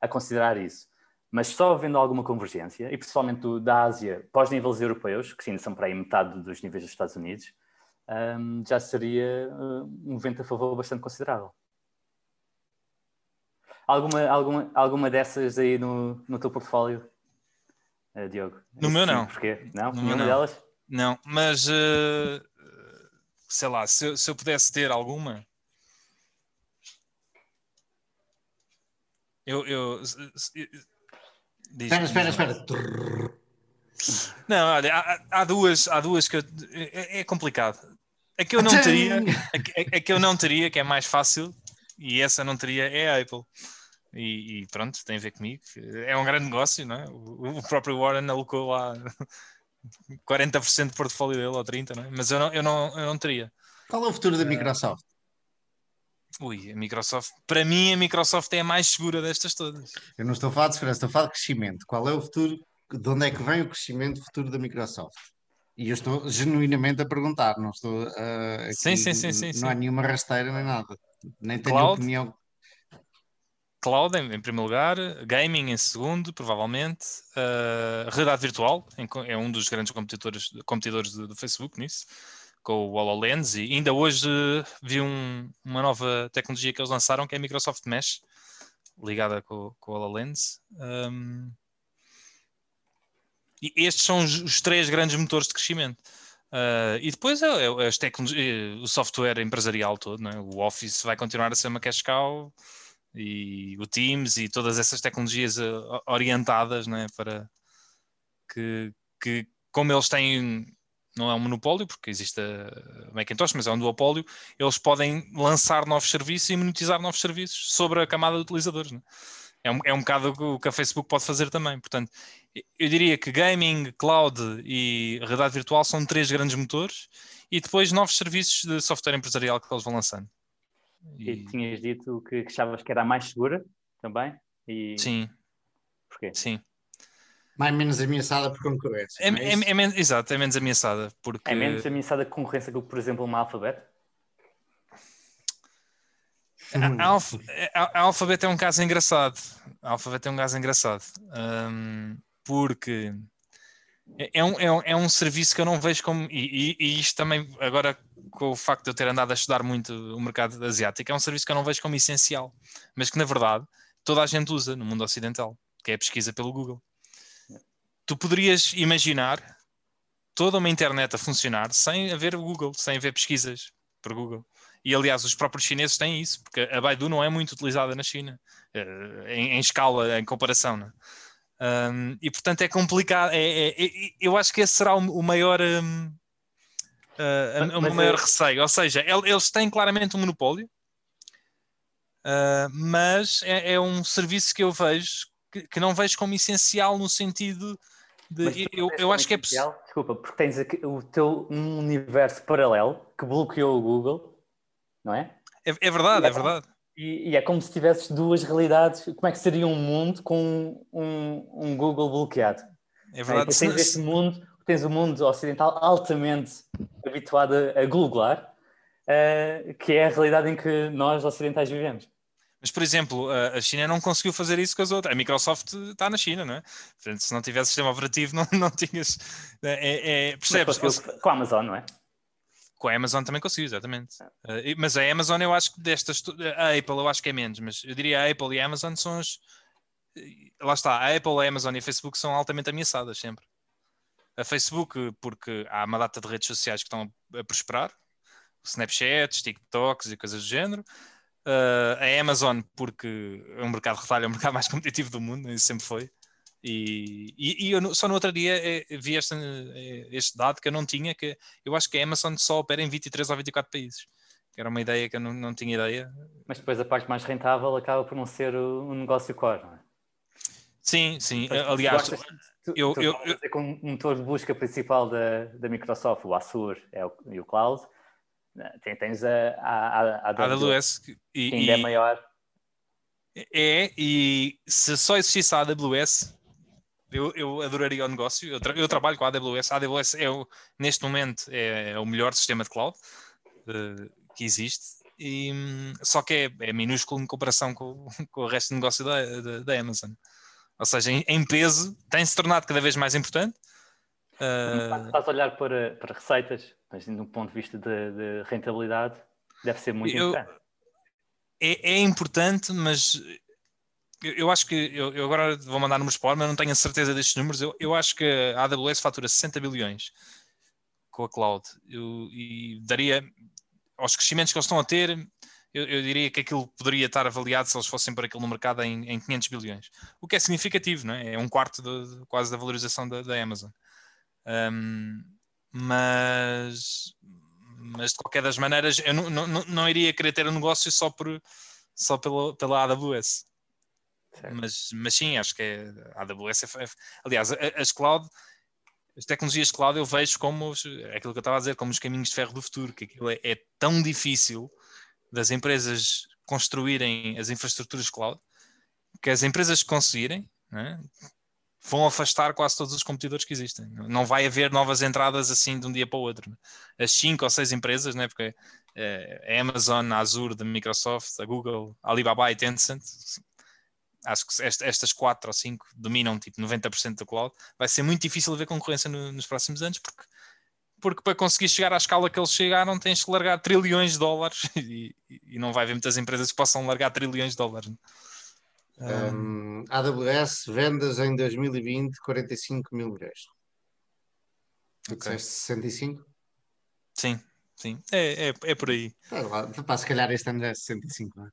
a considerar isso mas só havendo alguma convergência, e principalmente do, da Ásia para os níveis europeus, que sim, são para aí metade dos níveis dos Estados Unidos, um, já seria um vento a favor bastante considerável. Alguma, alguma, alguma dessas aí no, no teu portfólio, uh, Diogo? No Isso meu sim, não. Porquê? Não? No Nenhuma delas? Não, mas uh, sei lá, se eu, se eu pudesse ter alguma, eu, eu, Diz, espera, espera, espera. Não, olha, há, há, duas, há duas que eu, é, é, complicado. A que eu não teria, a, a, que eu não teria, que é mais fácil, e essa não teria, é a Apple. E, e, pronto, tem a ver comigo. É um grande negócio, não é? O, o próprio Warren alocou lá 40% do portfólio dele, ou 30%, não é? Mas eu não, eu, não, eu não teria. Qual é o futuro da Microsoft? Ui, a Microsoft, para mim a Microsoft é a mais segura destas todas. Eu não estou a falar de segurança, estou a falar de crescimento. Qual é o futuro, de onde é que vem o crescimento futuro da Microsoft? E eu estou genuinamente a perguntar, não estou uh, aqui, sim, sim, sim, sim, não sim. há nenhuma rasteira nem nada. Nem tenho Cloud, opinião. Cloud em, em, primeiro lugar, gaming em segundo, provavelmente, uh, realidade virtual é um dos grandes competidores, competidores do, do Facebook nisso com o HoloLens e ainda hoje vi um, uma nova tecnologia que eles lançaram que é a Microsoft Mesh ligada com, com o HoloLens um, e estes são os, os, três grandes motores de crescimento uh, e depois é, é, as o software empresarial todo, é? o Office vai continuar a ser uma cash cow e o Teams e todas essas tecnologias uh, orientadas é? para que, que como eles têm não é um monopólio, porque existe a Macintosh, mas é um duopólio, eles podem lançar novos serviços e monetizar novos serviços sobre a camada de utilizadores. Né? É, um, é um bocado o que a Facebook pode fazer também. Portanto, eu diria que gaming, cloud e realidade virtual são três grandes motores e depois novos serviços de software empresarial que eles vão lançando. E, e tinhas dito que achavas que era a mais segura também? E... Sim. Porquê? Sim mais menos ameaçada por concorrência. É, é, é, é, exato, é menos ameaçada. Porque... É menos ameaçada que concorrência que, por exemplo, uma alfabeto? A, a, alf, a, a alfabeto é um caso engraçado. A alfabeto é um caso engraçado. Um, porque é, é um, é, um, é um serviço que eu não vejo como. E, e, e, isto também, agora com o facto de eu ter andado a estudar muito o mercado asiático, é um serviço que eu não vejo como essencial, mas que na verdade toda a gente usa no mundo ocidental, que é a pesquisa pelo Google tu poderias imaginar toda uma internet a funcionar sem haver Google, sem haver pesquisas por Google. E aliás, os próprios chineses têm isso, porque a Baidu não é muito utilizada na China, eh, em, em escala, em comparação. Né? Um, e portanto é complicado. É, é, é, eu acho que esse será o, o maior. Um, uh, o maior receio. Ou seja, eles têm claramente um monopólio, uh, mas é, é, um serviço que eu vejo que, que, não vejo como essencial no sentido de, eu, eu acho que é possível. Desculpa, porque tens aqui o teu um universo paralelo que bloqueou o Google, não é? É, é verdade, é, é, verdade. E, e, é como se tivesses duas realidades. Como é que seria um mundo com um, um Google bloqueado? É verdade. É? Tens este mundo, tens o mundo ocidental altamente habituado a, googlar, uh, que é a realidade em que nós ocidentais vivemos. Mas, por exemplo, a China não conseguiu fazer isso com as outras. A Microsoft está na China, não é? Portanto, se não tivesse sistema operativo, não, não tinhas. É, é, percebes? Com a Amazon, não é? Com a Amazon também conseguiu, exatamente. Uh, mas a Amazon, eu acho que destas. A Apple, eu acho que é menos, mas eu diria a Apple e a Amazon são as. Lá está, a Apple, a Amazon e a Facebook são altamente ameaçadas sempre. A Facebook, porque há uma data de redes sociais que estão a prosperar, Snapchats, TikToks e coisas do género. Uh, a Amazon, porque é um mercado de retalho, é o mercado mais competitivo do mundo, isso sempre foi. E, e, e eu só no outro dia eh, vi este, eh, este dado que eu não tinha, que eu acho que a Amazon só opera em 23 ou 24 países. Que era uma ideia que eu não, não tinha ideia. Mas depois a parte mais rentável acaba por não ser o, negócio core, não é? Sim, sim. Aliás, tu, eu, tu eu, eu, com o motor de busca principal da, da Microsoft, o Azure é o, e o Cloud, né, tens a, a, a, a AWS, que e, ainda é maior. É, e se só existisse a AWS, eu, eu adoraria o negócio. Eu, tra eu, trabalho com a AWS. A AWS é o, neste momento é, é, o melhor sistema de cloud uh, que existe. E, só que é, é, minúsculo em comparação com, com o resto do negócio da, da, da Amazon. Ou seja, em, em peso, tem-se tornado cada vez mais importante. Uh... Estás a olhar para, para receitas, mas um ponto de vista de, de rentabilidade, deve ser muito eu, importante. É, é importante, mas eu, acho que eu, eu, agora vou mandar números para mas não tenho a certeza destes números. Eu, eu acho que a AWS fatura 60 bilhões com a cloud eu, e daria aos crescimentos que eles estão a ter. Eu, eu, diria que aquilo poderia estar avaliado se eles fossem para aquilo no mercado em, em 500 bilhões, o que é significativo, não é? É um quarto de, quase da valorização da, da Amazon. Um, mas, mas de qualquer das maneiras, eu não, não, não iria querer ter um negócio só, por, só pela, pela AWS. Mas, mas sim, acho que é, a AWS é, aliás, as cloud, as tecnologias cloud eu vejo como é aquilo que eu estava a dizer, como os caminhos de ferro do futuro, que aquilo é, é tão difícil das empresas construírem as infraestruturas cloud que as empresas conseguirem né, vão afastar quase todos os competidores que existem. Não vai haver novas entradas assim de um dia para o outro. As cinco ou seis empresas, né, porque é, a Amazon, a Azure da Microsoft, a Google, a Alibaba e Tencent acho que estas quatro ou cinco dominam tipo 90% do cloud, vai ser muito difícil ver concorrência no, nos próximos anos, porque, porque para conseguir chegar à escala que eles chegaram tens que largar trilhões de dólares e, e não vai haver muitas empresas que possam largar trilhões de dólares. Um, AWS, vendas em 2020, 45 mil milhões. Okay. 65? Sim, sim, é, é, é por aí. É, pá, se calhar este ano já é 65, não é?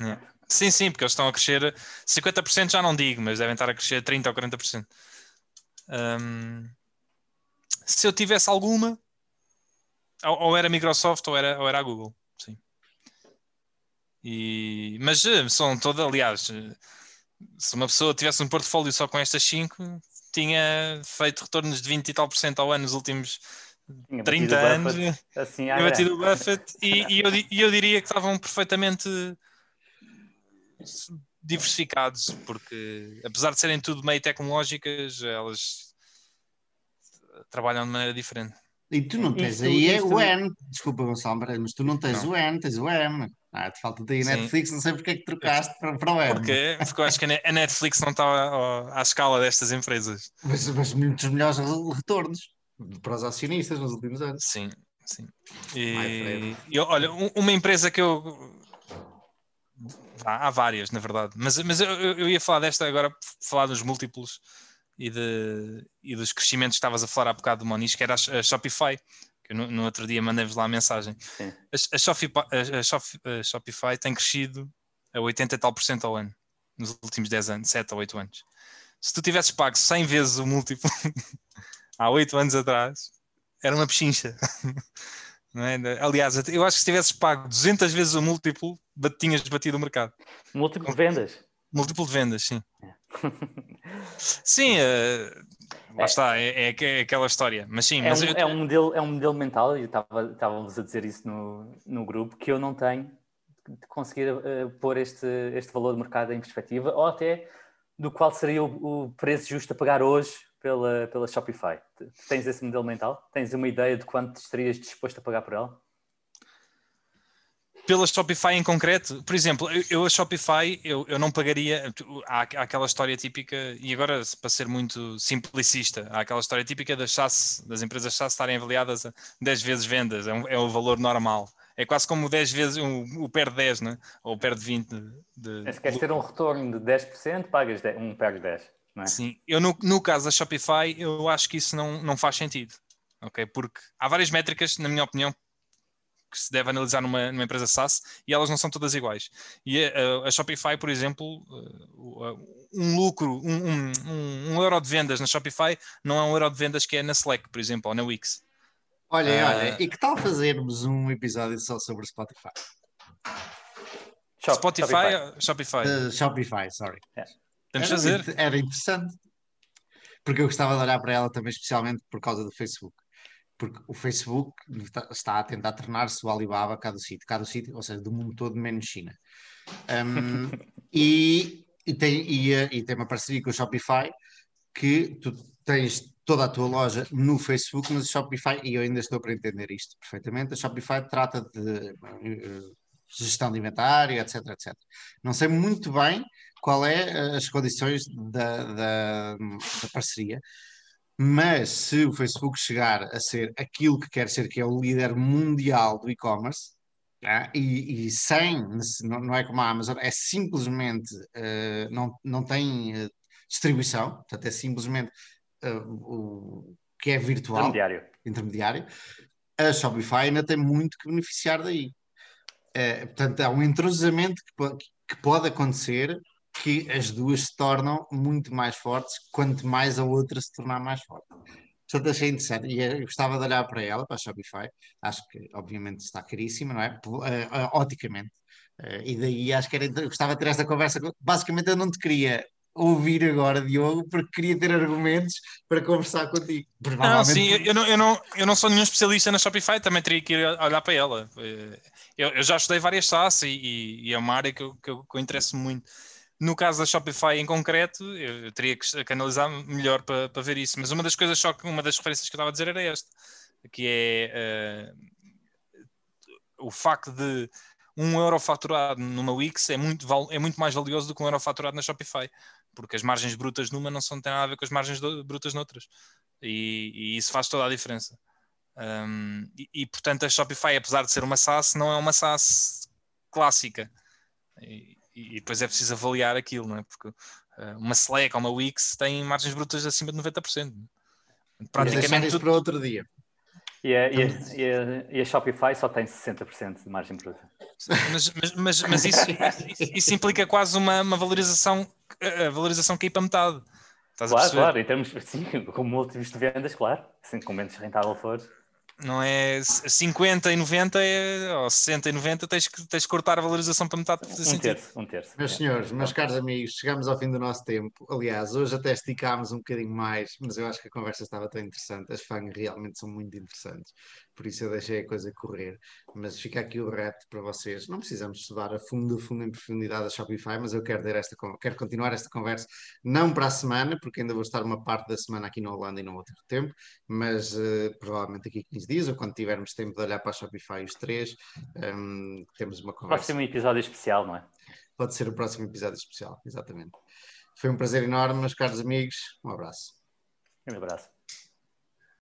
É. Sim, sim, porque eles estão a crescer 50% já não digo, mas devem estar a crescer 30% ou 40%. Um, se eu tivesse alguma, ou, ou, era Microsoft ou era, ou era a Google, sim. E, mas eh, são todas, aliás, eh, se uma pessoa tivesse um portfólio só com estas 5, tinha feito retornos de 20 e tal por cento ao ano nos últimos tinha 30 anos. Buffett, assim, tinha batido o Buffett e, e, eu, e eu diria que estavam perfeitamente diversificados, porque apesar de serem tudo meio tecnológicas, elas trabalham de maneira diferente. E tu não tens isto, aí isto... o N, desculpa Gonçalo, mas tu não tens não. o N, tens o M. Ah, te falta daí Netflix, não sei porque é que trocaste para, para o M. Porquê? Porque eu acho que a Netflix não está à escala destas empresas. Mas, mas muitos melhores retornos para os acionistas nos últimos anos. Sim, sim. E, e olha, uma empresa que eu Há, há várias, na verdade. Mas, mas eu, eu ia falar desta agora, falar dos múltiplos e, de, e dos crescimentos que estavas a falar há bocado do Moniz, que era a, a Shopify. Que no, no, outro dia mandei-vos lá a mensagem. A, a, Shopify, a, a Shopify tem crescido a 80 e tal por cento ao ano, nos últimos 10 anos, 7 ou 8 anos. Se tu tivesses pago 100 vezes o múltiplo há 8 anos atrás, era uma pechincha. É? Aliás, eu acho que se tivesses pago 200 vezes o múltiplo, tinhas batido o mercado. Múltiplo de vendas? Múltiplo de vendas, sim. É. sim, uh, lá é. está, é, é, é, aquela história. Mas sim, é, mas um, eu... é, um modelo, é um modelo mental, e estávamos a dizer isso no, no grupo, que eu não tenho de conseguir uh, pôr este, este valor de mercado em perspectiva, ou até do qual seria o, o preço justo a pagar hoje pela, pela Shopify. Tens esse modelo mental? Tens uma ideia de quanto estarias disposto a pagar por ela? Pela Shopify em concreto, por exemplo, eu a Shopify eu, eu não pagaria. Há, há aquela história típica, e agora para ser muito simplicista, há aquela história típica das SaaS, das empresas SaaS estarem avaliadas a 10 vezes vendas, é, um, é o valor normal. É quase como 10 vezes o, o PER 10, né? ou o PER de 20. De, de... Se queres ter um retorno de 10%, pagas um PER 10. É? Sim, eu no, no caso da Shopify, eu acho que isso não, não faz sentido, ok? Porque há várias métricas, na minha opinião, que se deve analisar numa, numa, empresa SaaS e elas não são todas iguais. E a, a Shopify, por exemplo, um lucro, um, um, um, euro de vendas na Shopify não é um euro de vendas que é na Slack, por exemplo, ou na Wix. Olha, uh, olha, e que tal fazermos um episódio só sobre Spotify? Shop, Spotify, Shopify? Uh, Shopify, sorry. Yeah. Temos era, fazer. Era interessante. Porque eu gostava de olhar para ela também, especialmente por causa do Facebook. Porque o Facebook está a tentar tornar-se o Alibaba cá do sítio, cá do sítio, ou seja, do mundo todo, menos China. Um, e, e, tem, e, eh, e tem uma parceria com o Shopify que tu tens toda a tua loja no Facebook, mas o Shopify, e eu ainda estou para entender isto perfeitamente, a Shopify trata de uh, gestão de inventário, etc, etc. Não sei muito bem qual é eh, as condições da, da, da parceria, mas se o Facebook chegar a ser aquilo que quer ser, que é o líder mundial do e-commerce, ah, e, e, sem, não, é como a Amazon, é simplesmente, uh, não, não tem uh, distribuição, portanto é simplesmente uh, o que é virtual, intermediário. intermediário, a Shopify ainda tem muito que beneficiar daí. portanto, há um entrosamento que, que pode acontecer que as duas se tornam muito mais fortes, quanto mais a outra se tornar mais forte. Portanto, achei interessante e eu gostava de olhar para ela, para a Shopify. Acho que, obviamente, está caríssima, não é? Uh, oticamente. Uh, e daí acho que era, gostava de ter esta conversa. Basicamente, eu não te queria ouvir agora, Diogo, porque queria ter argumentos para conversar contigo. Não, sim, eu não, eu, não, eu não sou nenhum especialista na Shopify, também teria que ir olhar para ela. Eu, eu já estudei várias SaaS e, e, e é uma área que eu, que eu, que eu interesso muito. No caso da Shopify em concreto, eu teria que, analisar melhor para, para, ver isso. Mas uma das coisas, só que uma das referências que eu estava a dizer era esta, que é uh, o facto de um euro faturado numa Wix é muito, é muito mais valioso do que um euro faturado na Shopify, porque as margens brutas numa não são, têm nada a ver com as margens do, brutas noutras. E, e, isso faz toda a diferença. Um, e, e, portanto, a Shopify, apesar de ser uma SaaS, não é uma SaaS clássica. E, e, depois é preciso avaliar aquilo, não é? Porque uh, uma Slack ou uma Wix tem margens brutas acima de 90%. Praticamente tudo... para outro dia. E a, e, a, e, a, e a, Shopify só tem 60% de margem bruta. Mas, mas, mas, mas isso, isso, isso, implica quase uma, uma valorização, a valorização cair para metade. Estás claro, claro, em termos, sim, com múltiplos de vendas, claro, assim, com menos rentável for não é 50 e 90 é, ou 60 e 90 tens que, tens que cortar a valorização para metade um sentido. terço, um terço. Meus senhores, meus caros amigos, chegamos ao fim do nosso tempo. Aliás, hoje até esticámos um bocadinho mais, mas eu acho que a conversa estava tão interessante. As fãs realmente são muito interessantes por isso eu deixei a coisa correr. Mas fica aqui o reto para vocês. Não precisamos estudar a fundo, a fundo, em profundidade a Shopify, mas eu quero, esta, quero continuar esta conversa, não para a semana, porque ainda vou estar uma parte da semana aqui na Holanda e não vou ter tempo, mas uh, provavelmente aqui 15 dias, ou quando tivermos tempo de olhar para a Shopify os três, um, ehm, temos uma conversa. Pode ser um episódio especial, não é? Pode ser o próximo episódio especial, exatamente. Foi um prazer enorme, meus caros amigos. Um abraço. Um abraço.